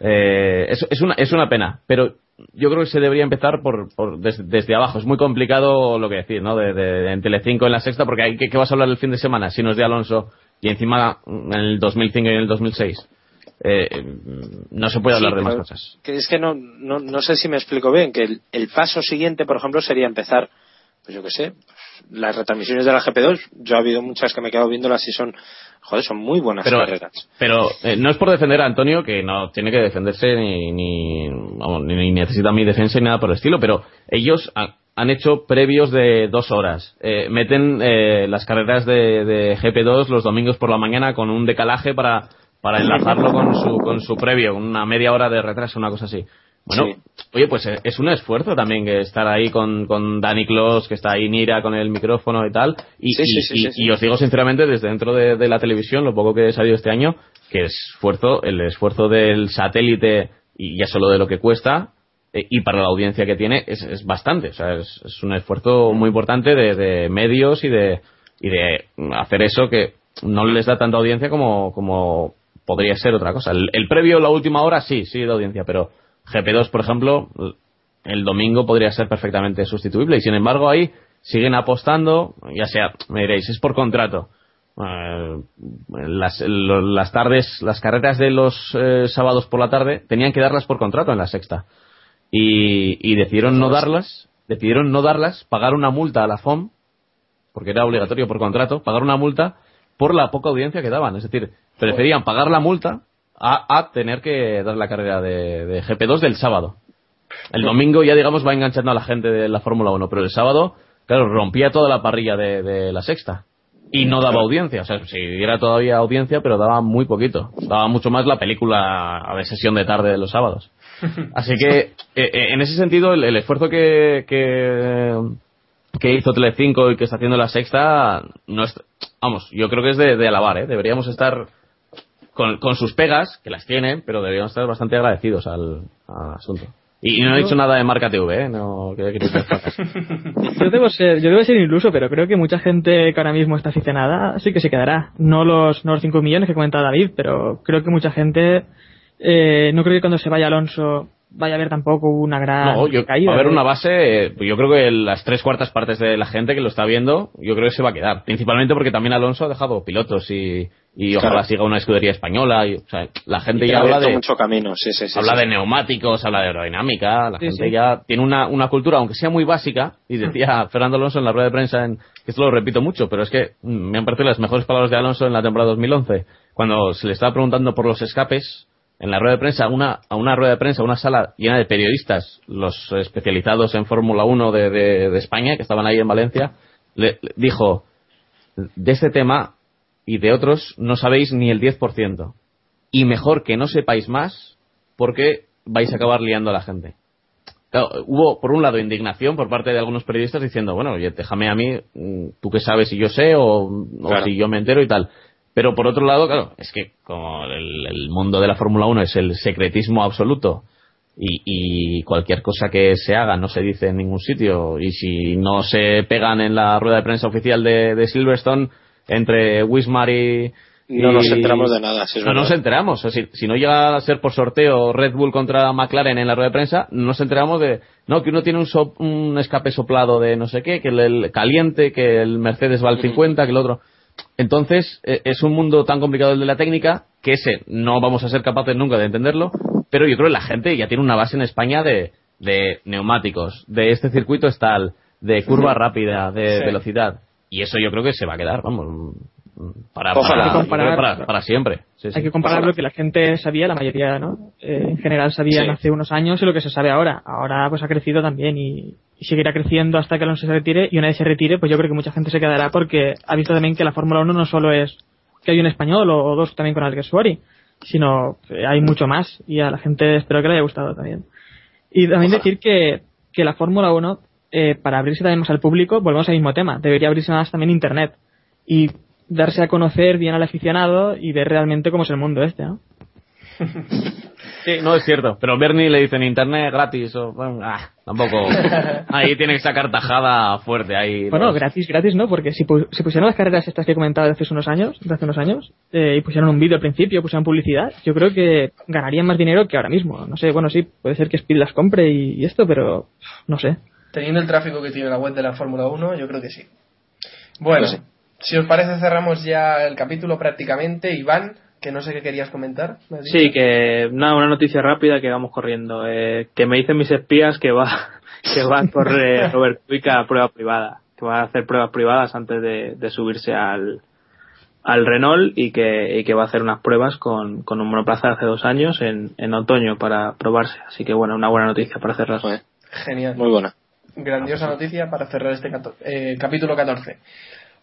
Speaker 3: eh, es, es una, es una pena. Pero yo creo que se debería empezar por, por des- desde abajo. Es muy complicado lo que decir, ¿no? De, de- en Telecinco en la sexta, porque hay que, ¿qué vas a hablar el fin de semana si no es de Alonso y encima en el 2005 y en el 2006? Eh, no se puede
Speaker 6: Sí,
Speaker 3: hablar de más cosas.
Speaker 6: Que es que no, no, no sé si me explico bien, que el, el paso siguiente, por ejemplo, sería empezar, pues yo qué sé, las retransmisiones de la GP2. Yo ha habido muchas que me he quedado viéndolas y son, joder, son muy buenas
Speaker 3: Pero,
Speaker 6: carreras.
Speaker 3: pero eh, no es por defender a Antonio, que no tiene que defenderse ni, ni, vamos, ni- ni necesita mi defensa ni nada por el estilo, pero ellos ha- han hecho previos de dos horas. Eh, meten eh, las carreras de, de GP2 los domingos por la mañana con un decalaje para, para enlazarlo con su, con su previo, una media hora de retraso, una cosa así. Bueno,
Speaker 6: Sí.
Speaker 3: oye, pues eh, es un esfuerzo también que estar ahí con, con Danny Kloss, que está ahí Nira con el micrófono y tal. Y,
Speaker 6: Sí,
Speaker 3: y-
Speaker 6: sí, sí,
Speaker 3: y- os digo sinceramente, desde dentro de, de la televisión, lo poco que he salido este año, que esfuerzo, el esfuerzo del satélite y ya solo de lo que cuesta, eh, y para la audiencia que tiene, es, es bastante. O sea, es, es un esfuerzo muy importante de, de medios y de, y de hacer eso que no les da tanta audiencia como, como podría ser otra cosa. El, el previo, la última hora, sí, sí de audiencia, pero GP2, por ejemplo, el domingo podría ser perfectamente sustituible y sin embargo ahí siguen apostando, ya sea, me diréis, es por contrato. Eh, las, lo- las tardes, las carreras de los eh, sábados por la tarde tenían que darlas por contrato en la sexta y, y decidieron no darlas, decidieron no darlas, pagar una multa a la FOM porque era obligatorio por contrato, pagar una multa por la poca audiencia que daban. Es decir, preferían pagar la multa a, a tener que dar la carrera de, de GP2 del sábado. El domingo ya, digamos, va enganchando a la gente de la Fórmula 1, pero el sábado, claro, rompía toda la parrilla de, de la sexta. Y no daba audiencia, o sea, sí, era todavía audiencia, pero daba muy poquito. Daba mucho más la película de sesión de tarde de los sábados. (laughs) Así que, eh, eh, en ese sentido, el, el esfuerzo que, que, que hizo Telecinco y que está haciendo la sexta, no es, vamos, yo creo que es de, de alabar, ¿eh? Deberíamos estar con, con sus pegas, que las tienen, pero deberíamos estar bastante agradecidos al, al asunto. Y, no he dicho nada de marca TV, ¿eh? No quería que. (laughs)
Speaker 5: Yo debo ser, yo debo ser iluso, pero creo que mucha gente que ahora mismo está aficionada sí que se quedará. No los, no los 5 millones que comentaba David, pero creo que mucha gente, eh, no creo que cuando se vaya Alonso vaya a haber tampoco una gran
Speaker 3: No, yo,
Speaker 5: caída.
Speaker 3: va a haber
Speaker 5: ¿eh?
Speaker 3: una base, eh, yo creo que las tres cuartas partes de la gente que lo está viendo, yo creo que se va a quedar. Principalmente porque también Alonso ha dejado pilotos y, y ojalá siga una escudería española. Y, o sea, la gente
Speaker 6: Y
Speaker 3: ya
Speaker 6: ha
Speaker 3: habla de,
Speaker 6: mucho camino, sí, sí, sí.
Speaker 3: habla
Speaker 6: sí.
Speaker 3: de neumáticos, habla de aerodinámica, la
Speaker 5: Sí,
Speaker 3: gente
Speaker 5: sí.
Speaker 3: ya tiene una, una cultura, aunque sea muy básica, y decía Fernando Alonso en la rueda de prensa, en, que esto lo repito mucho, pero es que mm, me han parecido las mejores palabras de Alonso en la temporada 2011, cuando se le estaba preguntando por los escapes, en la rueda de prensa, una, a una rueda de prensa, una sala llena de periodistas, los especializados en Fórmula 1 de, de- de España, que estaban ahí en Valencia, le, le dijo, de este tema y de otros no sabéis ni el 10%. Y mejor que no sepáis más porque vais a acabar liando a la gente. Claro, hubo, por un lado, indignación por parte de algunos periodistas diciendo, bueno, oye, déjame a mí, mm, tú que sabes si yo sé o, si yo me entero y tal. Pero por otro lado, claro, es que como el, el mundo de la Fórmula 1 es el secretismo absoluto y, y cualquier cosa que se haga no se dice en ningún sitio y si no se pegan en la rueda de prensa oficial de, de Silverstone entre Wismar y...
Speaker 6: No nos enteramos de nada,
Speaker 3: no
Speaker 6: verdad.
Speaker 3: nos enteramos. O sea, si, si no llega a ser por sorteo Red Bull contra McLaren en la rueda de prensa, no nos enteramos de, no, que uno tiene un, so- un escape soplado de no sé qué, que el, el caliente, que el Mercedes va al 50, que el otro. Entonces, eh, es un mundo tan complicado el de la técnica que ese no vamos a ser capaces nunca de entenderlo, pero yo creo que la gente ya tiene una base en España de, de neumáticos, de este circuito es tal, de curva rápida, de
Speaker 1: Sí.
Speaker 3: velocidad. Y eso yo creo que se va a quedar, vamos, para,
Speaker 6: Ojalá.
Speaker 3: para,
Speaker 5: Hay que comparar-
Speaker 3: para, para siempre. Sí, sí.
Speaker 5: Hay que comparar
Speaker 6: Ojalá.
Speaker 5: lo que la gente sabía, la mayoría, ¿no? Eh, en general sabían
Speaker 6: Sí.
Speaker 5: hace unos años y lo que se sabe ahora. Ahora pues ha crecido también y, y seguirá creciendo hasta que Alonso se retire y una vez se retire pues yo creo que mucha gente se quedará porque ha visto también que la Fórmula 1 no solo es que hay un español o, o dos también con Alguersuari, sino que hay mucho más y a la gente espero que le haya gustado también. Y también
Speaker 6: Ojalá.
Speaker 5: decir que, que la Fórmula 1 eh, para abrirse también más al público, volvemos al mismo tema, debería abrirse más también Internet y darse a conocer bien al aficionado y ver realmente cómo es el mundo este, ¿no?
Speaker 3: Sí, no es cierto. Pero Bernie le dicen internet gratis o bueno, ah, tampoco. (laughs) Ahí tiene que sacar tajada fuerte ahí.
Speaker 5: Bueno,
Speaker 3: los-
Speaker 5: gratis, gratis no, porque si, pu- si pusieron las carreras estas que he comentado de hace unos años, de hace unos años, eh, y pusieron un vídeo al principio, pusieron publicidad, yo creo que ganarían más dinero que ahora mismo. No sé, bueno, sí, puede ser que Speed las compre y, y esto, pero no sé.
Speaker 1: Teniendo el tráfico que tiene la web de la Fórmula 1, yo creo que sí. Bueno,
Speaker 6: sí.
Speaker 1: Si os parece cerramos ya el capítulo prácticamente. Iván, que no sé qué querías comentar. ¿me has
Speaker 4: Sí, que nada, una noticia rápida que vamos corriendo. Eh, que me dicen mis espías que va (laughs) que va a correr (laughs) Robert Kubica a prueba privada, que va a hacer pruebas privadas antes de, de subirse al al Renault y que, y que va a hacer unas pruebas con, con un monoplaza de hace dos años en, en otoño para probarse. Así que bueno, una buena noticia para cerrar.
Speaker 1: Genial.
Speaker 6: muy buena.
Speaker 1: Grandiosa noticia para cerrar este eh, capítulo 14.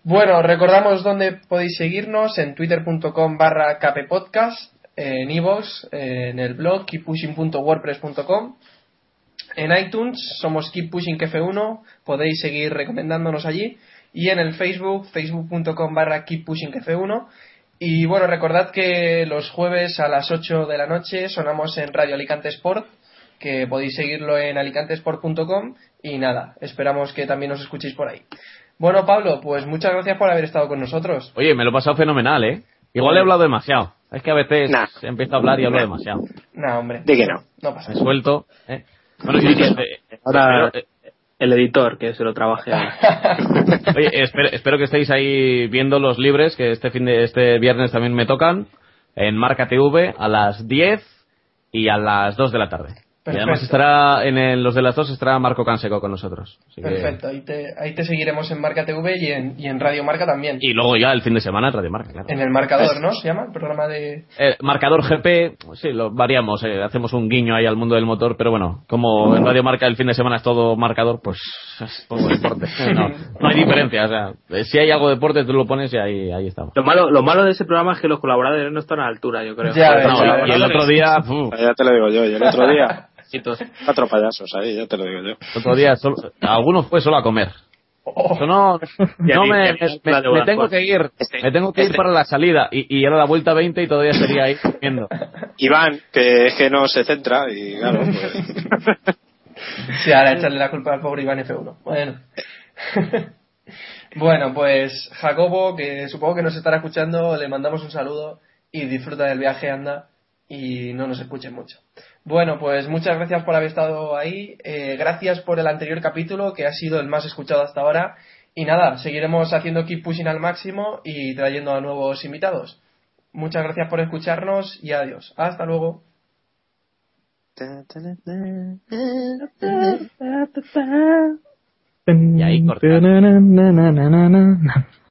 Speaker 1: Bueno, recordamos dónde podéis seguirnos en twitter.com barra kppodcast, en iVoox, en el blog keeppushing.wordpress.com, en iTunes somos keeppushingf1, podéis seguir recomendándonos allí, y en el Facebook, facebook.com barra keeppushingf1, y bueno, recordad que los jueves a las 8 de la noche sonamos en Radio Alicante Sport, que podéis seguirlo en alicantesport.com y nada, esperamos que también nos escuchéis por ahí. Bueno, Pablo, pues muchas gracias por haber estado con nosotros.
Speaker 3: Oye, me lo he pasado fenomenal, ¿eh? Igual he hablado demasiado. Es que a veces
Speaker 6: Nah.
Speaker 3: empiezo a hablar y hablo demasiado.
Speaker 1: No, hombre.
Speaker 6: Di que no.
Speaker 1: No pasa
Speaker 3: Me
Speaker 1: nada.
Speaker 3: suelto, ¿eh? Bueno, yo, yo- eh,
Speaker 4: Ahora
Speaker 3: espero-
Speaker 4: el editor que se lo trabaje. (laughs)
Speaker 3: Oye, espero, espero que estéis ahí viendo los libres, que este fin de este viernes también me tocan, en Marca TV a las 10 y a las 2 de la tarde. Y además estará en el- los de las 2 estará Marco Canseco con nosotros. Así que-
Speaker 1: Perfecto, ahí te, ahí te seguiremos en Marca TV y en, y en Radio Marca también.
Speaker 3: Y luego ya el fin de semana en Radio Marca, claro.
Speaker 1: En el marcador, ¿no? Se llama el programa de.
Speaker 3: Eh, marcador GP, sí, lo variamos, eh, hacemos un guiño ahí al mundo del motor, pero bueno, como en Radio Marca el fin de semana es todo marcador, pues es todo deporte. No, no hay diferencia, o sea, si hay algo de deporte tú lo pones y ahí, ahí estamos.
Speaker 4: Lo malo, lo malo de ese programa es que los colaboradores no están a la altura, yo creo.
Speaker 1: Ya ves,
Speaker 3: No,
Speaker 1: ya
Speaker 3: y- y el otro día, uf,
Speaker 6: Ya te lo digo yo. Y el otro día, (laughs)
Speaker 4: Chitos.
Speaker 6: cuatro payasos ahí, ya te lo digo yo.
Speaker 3: otro día solo, algunos fue solo a comer.
Speaker 1: Oh,
Speaker 3: no, no me,
Speaker 4: ni
Speaker 3: me- tengo que ir,
Speaker 6: Este-
Speaker 3: me tengo que ir
Speaker 6: este-
Speaker 3: para la salida y, y era la vuelta 20 y todavía sería ahí comiendo.
Speaker 6: Iván, que es que no se centra y claro, pues...
Speaker 1: Sí, ahora echarle la culpa al pobre Iván F1. Bueno. (laughs) bueno, pues Jacobo, que supongo que nos estará escuchando, le mandamos un saludo y disfruta del viaje, anda, y no nos escuche mucho. Bueno, pues muchas gracias por haber estado ahí, eh, gracias por el anterior capítulo, que ha sido el más escuchado hasta ahora, y nada, seguiremos haciendo Keep Pushing al máximo y trayendo a nuevos invitados. Muchas gracias por escucharnos y adiós. Hasta luego.